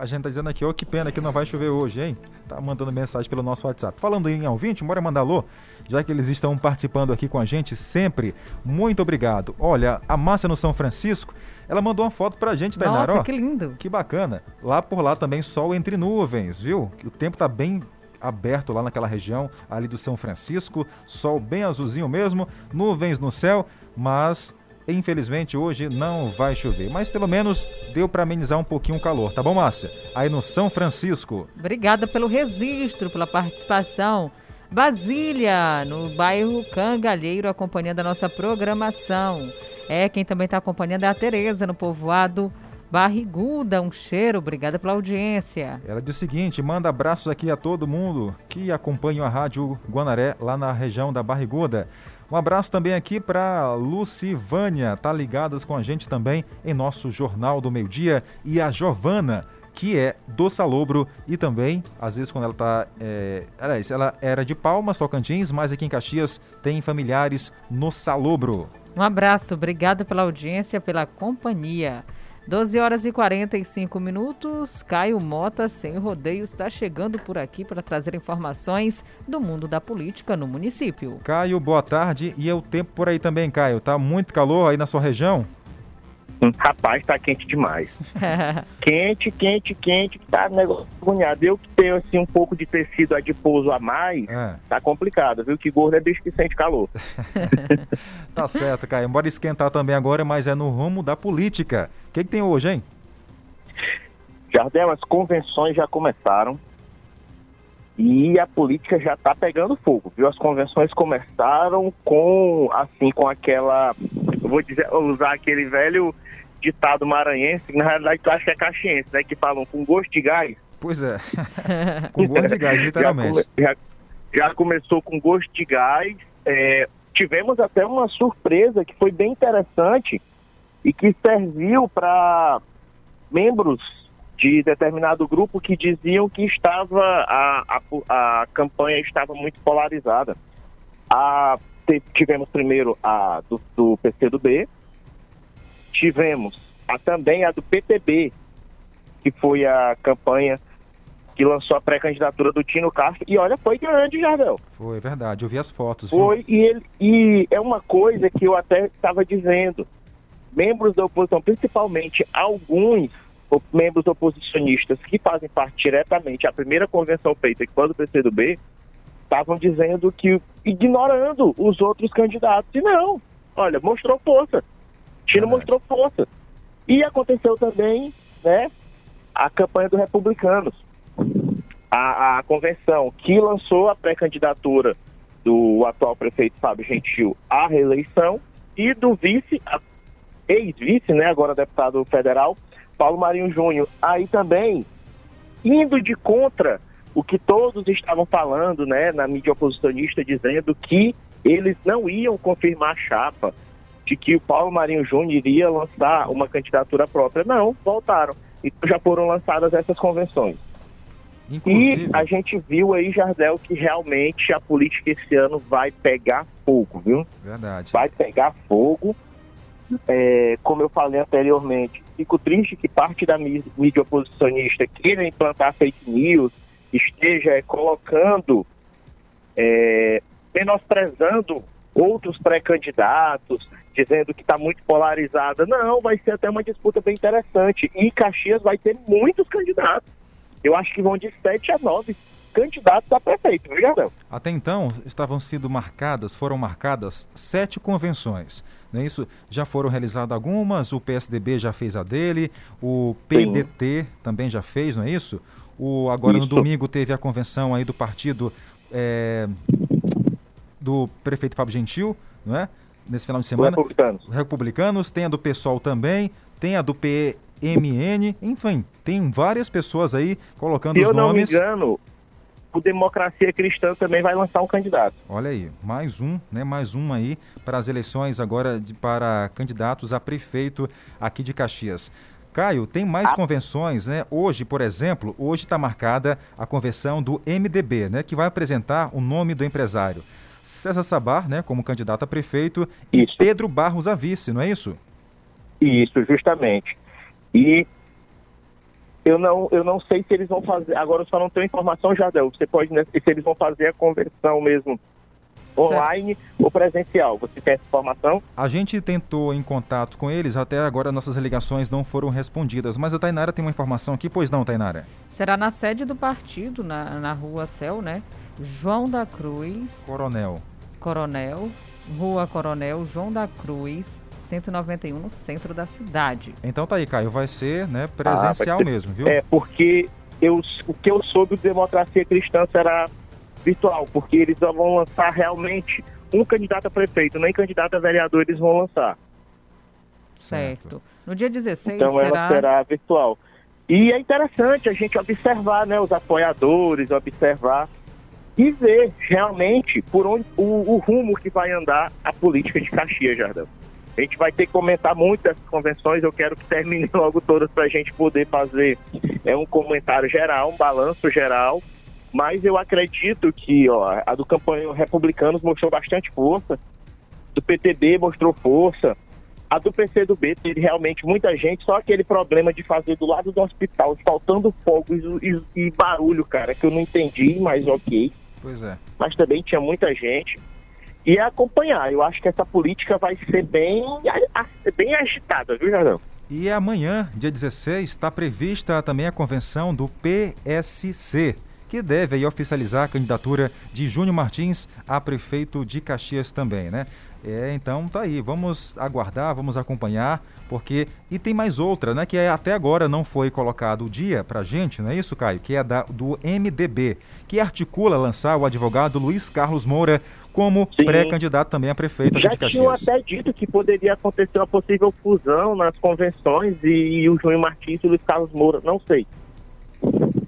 A gente tá dizendo aqui, ó, que pena que não vai chover hoje, hein? Tá mandando mensagem pelo nosso WhatsApp. Falando em ouvinte, bora mandar alô, já que eles estão participando aqui com a gente sempre. Muito obrigado. Olha, a Márcia no São Francisco, ela mandou uma foto pra gente, Tainara. Nossa, ó. que lindo. Que bacana. Lá por lá também sol entre nuvens, viu? O tempo tá bem aberto lá naquela região ali do São Francisco, sol bem azulzinho mesmo, nuvens no céu, mas infelizmente hoje não vai chover. Mas pelo menos deu para amenizar um pouquinho o calor, tá bom, Márcia? Aí no São Francisco. Obrigada pelo registro, pela participação. Basília, no bairro Cangalheiro, acompanhando a nossa programação. É, quem também está acompanhando é a Tereza, no povoado Barriguda. Um cheiro, obrigada pela audiência. Ela diz o seguinte: manda abraços aqui a todo mundo que acompanha a Rádio Guanaré lá na região da Barriguda. Um abraço também aqui para Lucivânia, tá ligadas com a gente também em nosso Jornal do Meio Dia. E a Giovana, que é do Salobro e também, às vezes quando ela tá, é, aliás, ela era de Palmas, Tocantins, mas aqui em Caxias tem familiares no Salobro. Um abraço, obrigada pela audiência, pela companhia. 12 horas e 45 minutos. Caio Mota, sem rodeios, está chegando por aqui para trazer informações do mundo da política no município. Caio, boa tarde. E é o tempo por aí também, Caio? Tá muito calor aí na sua região? Rapaz, tá quente demais. quente, quente, quente, que tá negócio agoniado. Eu que tenho assim um pouco de tecido adiposo a mais, É. tá complicado, viu? Que gordo é bicho que sente calor. Tá certo, Caio. Bora esquentar também agora, mas é no rumo da política. O que, que tem hoje, hein? Jardel, as convenções já começaram e a política já tá pegando fogo, viu? As convenções começaram com, assim, com aquela, eu vou dizer, vou usar aquele velho ditado maranhense, que na realidade eu acho que é caxiense, né? Que falam com gosto de gás. Pois é. com gosto de gás, literalmente. Já, come- já- já começou com gosto de gás. É, tivemos até uma surpresa que foi bem interessante e que serviu para membros de determinado grupo que diziam que estava a, a, a campanha estava muito polarizada. A, tivemos primeiro a do, do PCdoB, tivemos a, também a do PTB, que foi a campanha que lançou a pré-candidatura do Tino Castro. E olha, foi grande, Jardel. Foi verdade. Eu vi as fotos. viu? Foi, e, ele, e é uma coisa que eu até estava dizendo. Membros da oposição, principalmente alguns membros oposicionistas que fazem parte diretamente, a primeira convenção feita, que foi do PCdoB, estavam dizendo que, ignorando os outros candidatos. E não, olha, mostrou força. Tino mostrou força. E aconteceu também, né, a campanha dos republicanos. A, a convenção que lançou a pré-candidatura do atual prefeito Fábio Gentil à reeleição e do vice, ex-vice, né, agora deputado federal, Paulo Marinho Júnior. Aí também, indo de contra o que todos estavam falando, né, na mídia oposicionista, dizendo que eles não iam confirmar a chapa, de que o Paulo Marinho Júnior iria lançar uma candidatura própria. Não, voltaram. E já foram lançadas essas convenções. E a gente viu aí, Jardel, que realmente a política esse ano vai pegar fogo, viu? Verdade. Vai pegar fogo. É, como eu falei anteriormente, fico triste que parte da mí- mídia oposicionista queira implantar fake news, esteja é, colocando, é, menosprezando outros pré-candidatos, dizendo que está muito polarizada. Não, vai ser até uma disputa bem interessante. E Caxias vai ter muitos candidatos. Eu acho que vão de 7 a 9 candidatos a prefeito, Jardel? Até então, estavam sendo marcadas, foram marcadas sete convenções. Não é isso? Já foram realizadas algumas, o PSDB já fez a dele, o PDT também já fez, não é isso? O, agora no Isso. domingo teve a convenção aí do partido eh, do prefeito Fábio Gentil, não é? Nesse final de semana. Republicanos. Republicanos, tem a do PSOL também, tem a do PMN, enfim, tem várias pessoas aí colocando Se os eu não me nomes. engano, o Democracia Cristã também vai lançar um candidato. Olha aí, mais um, né? Mais um aí para as eleições agora de- para candidatos a prefeito aqui de Caxias. Caio, tem mais convenções, né? Hoje, por exemplo, hoje está marcada a convenção do MDB, né? Que vai apresentar o nome do empresário. César Sabar, né? Como candidato a prefeito e Pedro Barros a vice, não é isso? Isso, justamente. E eu não, eu não sei se eles vão fazer. Agora eu só não tenho informação, Jardel. Você pode né, se eles vão fazer a conversão mesmo online ou presencial. Você tem essa informação? A gente tentou em contato com eles, até agora nossas ligações não foram respondidas. Mas a Tainara tem uma informação aqui, pois não, Tainara? Será na sede do partido, na, na rua Céu, né? João da Cruz, Coronel. Coronel, Rua Coronel João da Cruz, 191, no centro da cidade. Então tá aí, Caio, vai ser né, presencial Ah, vai ser- mesmo, viu? É, porque eu, o que eu soube do Democracia Cristã será virtual, porque eles só vão lançar realmente um candidato a prefeito, nem candidato a vereador eles vão lançar. Certo. No dia 16 Então será... ela será virtual. E é interessante a gente observar né, os apoiadores, observar e ver realmente por onde o, o rumo que vai andar a política de Caxias, Jardão. A gente vai ter que comentar muito dessas convenções, eu quero que termine logo todas para a gente poder fazer é, um comentário geral, um balanço geral. Mas eu acredito que ó, a do campanha Republicanos mostrou bastante força, do PTB mostrou força, a do PCdoB teve realmente muita gente, só aquele problema de fazer do lado do hospital, faltando fogos e, e barulho, cara, que eu não entendi, mas ok. Pois é. Mas também tinha muita gente. E é acompanhar, eu acho que essa política vai ser bem, bem agitada, viu, Jardão? E amanhã, dia 16, está prevista também a convenção do PSC, que deve oficializar a candidatura de Júnior Martins a prefeito de Caxias também, né? É, então tá aí, vamos aguardar, vamos acompanhar, porque e tem mais outra, né, que é, até agora não foi colocado o dia pra gente, não é isso, Caio? Que é da, do MDB, que articula lançar o advogado Luiz Carlos Moura como pré-candidato também a prefeito Já de tinham Caxias. até dito que poderia acontecer uma possível fusão nas convenções e, e o Júnior Martins e o Luiz Carlos Moura, não sei.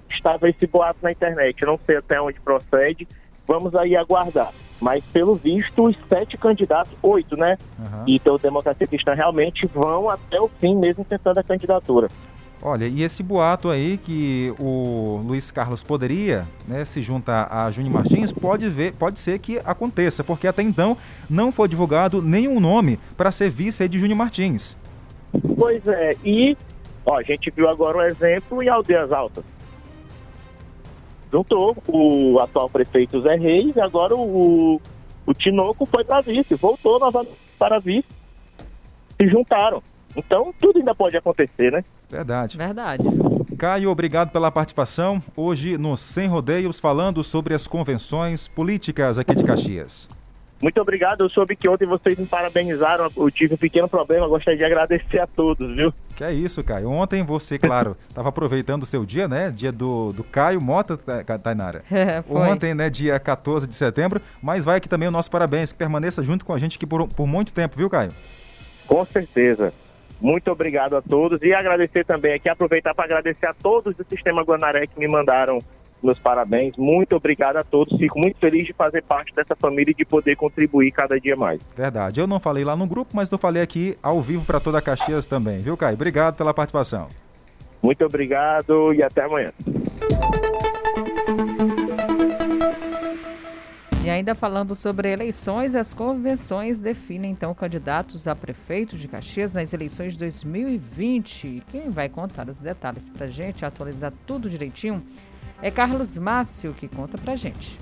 Estava esse boato na internet, não sei até onde procede, vamos aí aguardar. Mas pelo visto, os sete candidatos, oito, né? E pelo Democracia Cristã realmente vão até o fim, mesmo tentando a candidatura. Olha, e esse boato aí que o Luiz Carlos poderia né, se juntar a Júnior Martins, pode, ver, pode ser que aconteça, porque até então não foi divulgado nenhum nome para ser vice de Júnior Martins. Pois é, e ó, a gente viu agora um exemplo em Aldeias Altas. Juntou o atual prefeito Zé Reis e agora o, o Tinoco foi para vice, voltou novamente para vice, se juntaram. Então tudo ainda pode acontecer, né? Verdade. Verdade. Caio, obrigado pela participação. Hoje no Sem Rodeios, falando sobre as convenções políticas aqui de Caxias. Muito obrigado, eu soube que ontem vocês me parabenizaram, eu tive um pequeno problema, gostaria de agradecer a todos, viu? Que é isso, Caio. Ontem você, claro, estava aproveitando o seu dia, né? Dia do, do Caio Mota, Ta- Tainara. É, foi. Ontem, né, dia 14 de setembro. Mas vai aqui também o nosso parabéns, que permaneça junto com a gente aqui por, por muito tempo, viu, Caio? Com certeza. Muito obrigado a todos e agradecer também aqui, aproveitar para agradecer a todos do Sistema Guanaré que me mandaram meus parabéns. Muito obrigado a todos. Fico muito feliz de fazer parte dessa família e de poder contribuir cada dia mais. Verdade. Eu não falei lá no grupo, mas eu falei aqui ao vivo para toda a Caxias também, viu, Caio? Obrigado pela participação. Muito obrigado e até amanhã. E ainda falando sobre eleições, as convenções definem então candidatos a prefeito de Caxias nas eleições de 2020. Quem vai contar os detalhes pra gente, atualizar tudo direitinho, é Carlos Márcio que conta pra gente.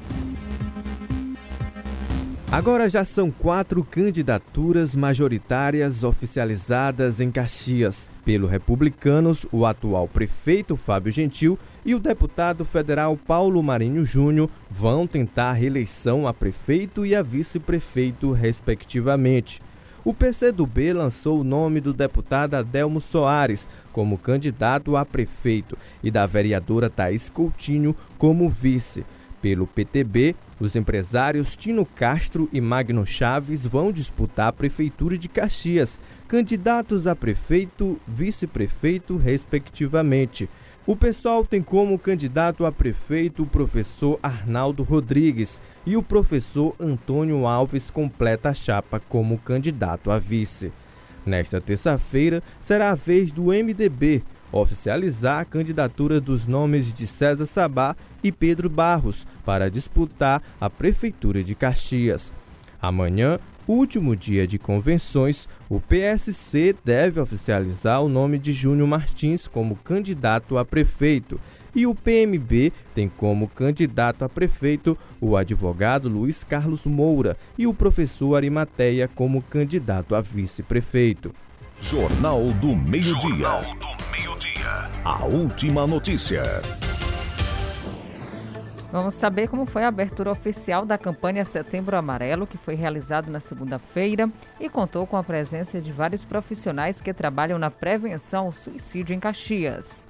Agora já são quatro candidaturas majoritárias oficializadas em Caxias. Pelo Republicanos, o atual prefeito Fábio Gentil e o deputado federal Paulo Marinho Júnior vão tentar reeleição a prefeito e a vice-prefeito, respectivamente. O PCdoB lançou o nome do deputado Adelmo Soares como candidato a prefeito e da vereadora Thaís Coutinho como vice. Pelo PTB, os empresários Tino Castro e Magno Chaves vão disputar a Prefeitura de Caxias, candidatos a prefeito, vice-prefeito, respectivamente. O pessoal tem como candidato a prefeito o professor Arnaldo Rodrigues e o professor Antônio Alves completa a chapa como candidato a vice. Nesta terça-feira será a vez do MDB oficializar a candidatura dos nomes de César Sabá e Pedro Barros para disputar a Prefeitura de Caxias. Amanhã, último dia de convenções, o PSC deve oficializar o nome de Júnior Martins como candidato a prefeito e o PMB tem como candidato a prefeito o advogado Luiz Carlos Moura e o professor Arimateia como candidato a vice-prefeito. Jornal do Meio-Dia. Meio-Dia. A última notícia. Vamos saber como foi a abertura oficial da campanha Setembro Amarelo, que foi realizado na segunda-feira e contou com a presença de vários profissionais que trabalham na prevenção ao suicídio em Caxias.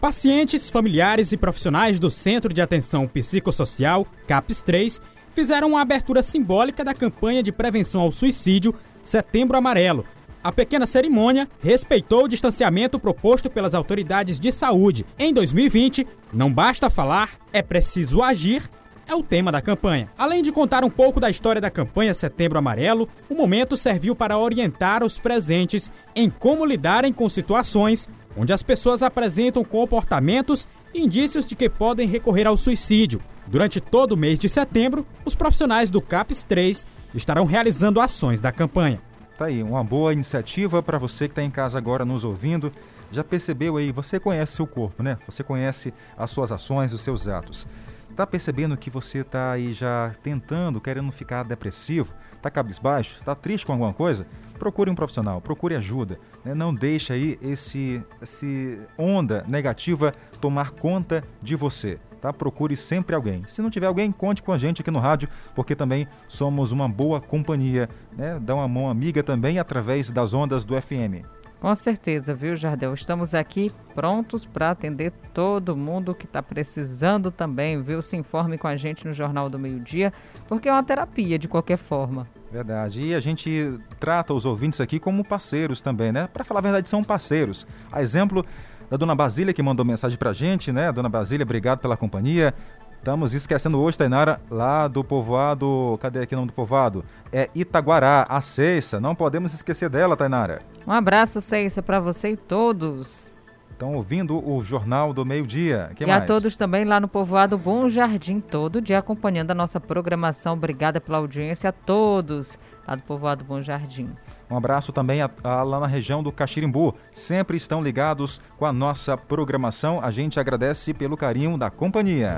Pacientes, familiares e profissionais do Centro de Atenção Psicossocial, CAPS 3, fizeram uma abertura simbólica da campanha de prevenção ao suicídio Setembro Amarelo. A pequena cerimônia respeitou o distanciamento proposto pelas autoridades de saúde. Em 2020, não basta falar, é preciso agir é o tema da campanha. Além de contar um pouco da história da campanha Setembro Amarelo, o momento serviu para orientar os presentes em como lidarem com situações onde as pessoas apresentam comportamentos e indícios de que podem recorrer ao suicídio. Durante todo o mês de setembro, os profissionais do CAPS 3 estarão realizando ações da campanha. Tá aí, uma boa iniciativa para você que está em casa agora nos ouvindo. Já percebeu aí, você conhece seu corpo, né? Você conhece as suas ações, os seus atos. Tá percebendo que você tá aí já tentando, querendo ficar depressivo? Tá cabisbaixo? Tá triste com alguma coisa? Procure um profissional, procure ajuda. Né? Não deixe aí esse, esse onda negativa tomar conta de você. Tá? Procure sempre alguém. Se não tiver alguém, conte com a gente aqui no rádio, porque também somos uma boa companhia. Né? Dá uma mão amiga também através das ondas do FM. Com certeza, viu, Jardel? Estamos aqui prontos para atender todo mundo que está precisando também, viu? Se informe com a gente no Jornal do Meio Dia, porque é uma terapia de qualquer forma. Verdade. E a gente trata os ouvintes aqui como parceiros também, né? Para falar a verdade, são parceiros. A exemplo da dona Basília, que mandou mensagem para a gente, né? Dona Basília, obrigado pela companhia. Estamos esquecendo hoje, Tainara, lá do povoado. Cadê aqui o nome do povoado? É Itaguará, a Ceissa. Não podemos esquecer dela, Tainara. Um abraço, Ceissa, para você e todos. Estão ouvindo o Jornal do Meio-Dia. E mais? a todos também lá no povoado Bom Jardim, todo dia acompanhando a nossa programação. Obrigada pela audiência a todos lá do povoado Bom Jardim. Um abraço também a, a, lá na região do Caxirimbu. Sempre estão ligados com a nossa programação. A gente agradece pelo carinho da companhia.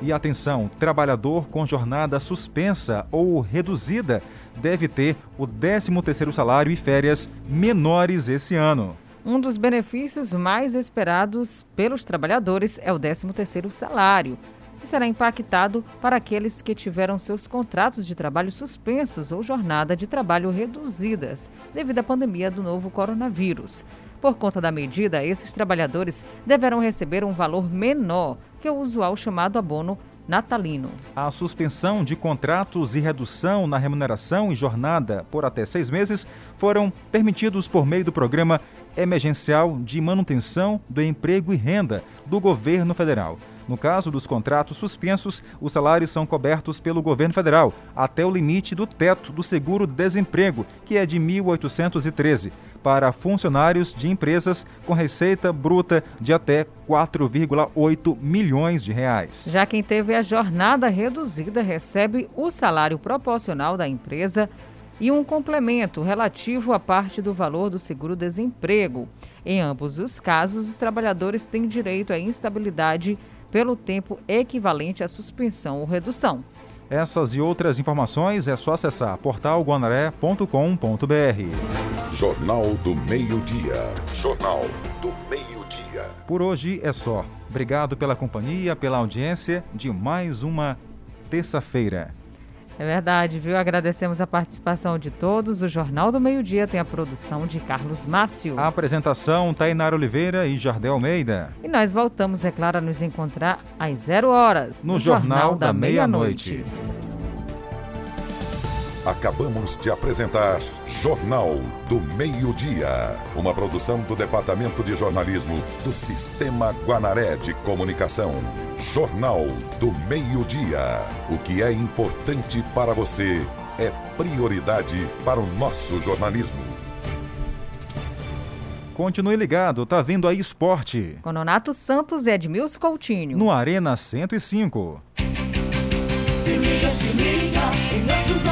E atenção, trabalhador com jornada suspensa ou reduzida deve ter o 13º salário e férias menores esse ano. Um dos benefícios mais esperados pelos trabalhadores é o 13º salário, que será impactado para aqueles que tiveram seus contratos de trabalho suspensos ou jornada de trabalho reduzidas devido à pandemia do novo coronavírus. Por conta da medida, esses trabalhadores deverão receber um valor menor que o usual chamado abono natalino. A suspensão de contratos e redução na remuneração e jornada por até seis meses foram permitidos por meio do programa emergencial de manutenção do emprego e renda do governo federal. No caso dos contratos suspensos, os salários são cobertos pelo governo federal até o limite do teto do seguro-desemprego, que é de 1.813, para funcionários de empresas com receita bruta de até 4,8 milhões de reais. Já quem teve a jornada reduzida recebe o salário proporcional da empresa e um complemento relativo à parte do valor do seguro-desemprego. Em ambos os casos, os trabalhadores têm direito à instabilidade pelo tempo equivalente à suspensão ou redução. Essas e outras informações é só acessar portalguanaré.com.br. Jornal do Meio-Dia. Jornal do Meio-Dia. Por hoje é só. Obrigado pela companhia, pela audiência de mais uma terça-feira. É verdade, viu? Agradecemos a participação de todos. O Jornal do Meio Dia tem a produção de Carlos Márcio. A apresentação, Tainara Oliveira e Jardel Almeida. E nós voltamos, é claro, a nos encontrar às zero horas. No, Jornal, da, Meia-Noite. Acabamos de apresentar Jornal do Meio-Dia, uma produção do Departamento de Jornalismo do Sistema Guanaré de Comunicação. Jornal do Meio-Dia. O que é importante para você é prioridade para o nosso jornalismo. Continue ligado, tá vindo aí esporte. Com Nonato Santos e Edmilson Coutinho. No Arena 105. Se liga, se liga em nossos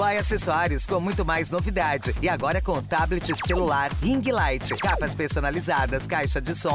Playboy Acessórios com muito mais novidade. E agora com tablet celular Ring Light, capas personalizadas, caixa de som.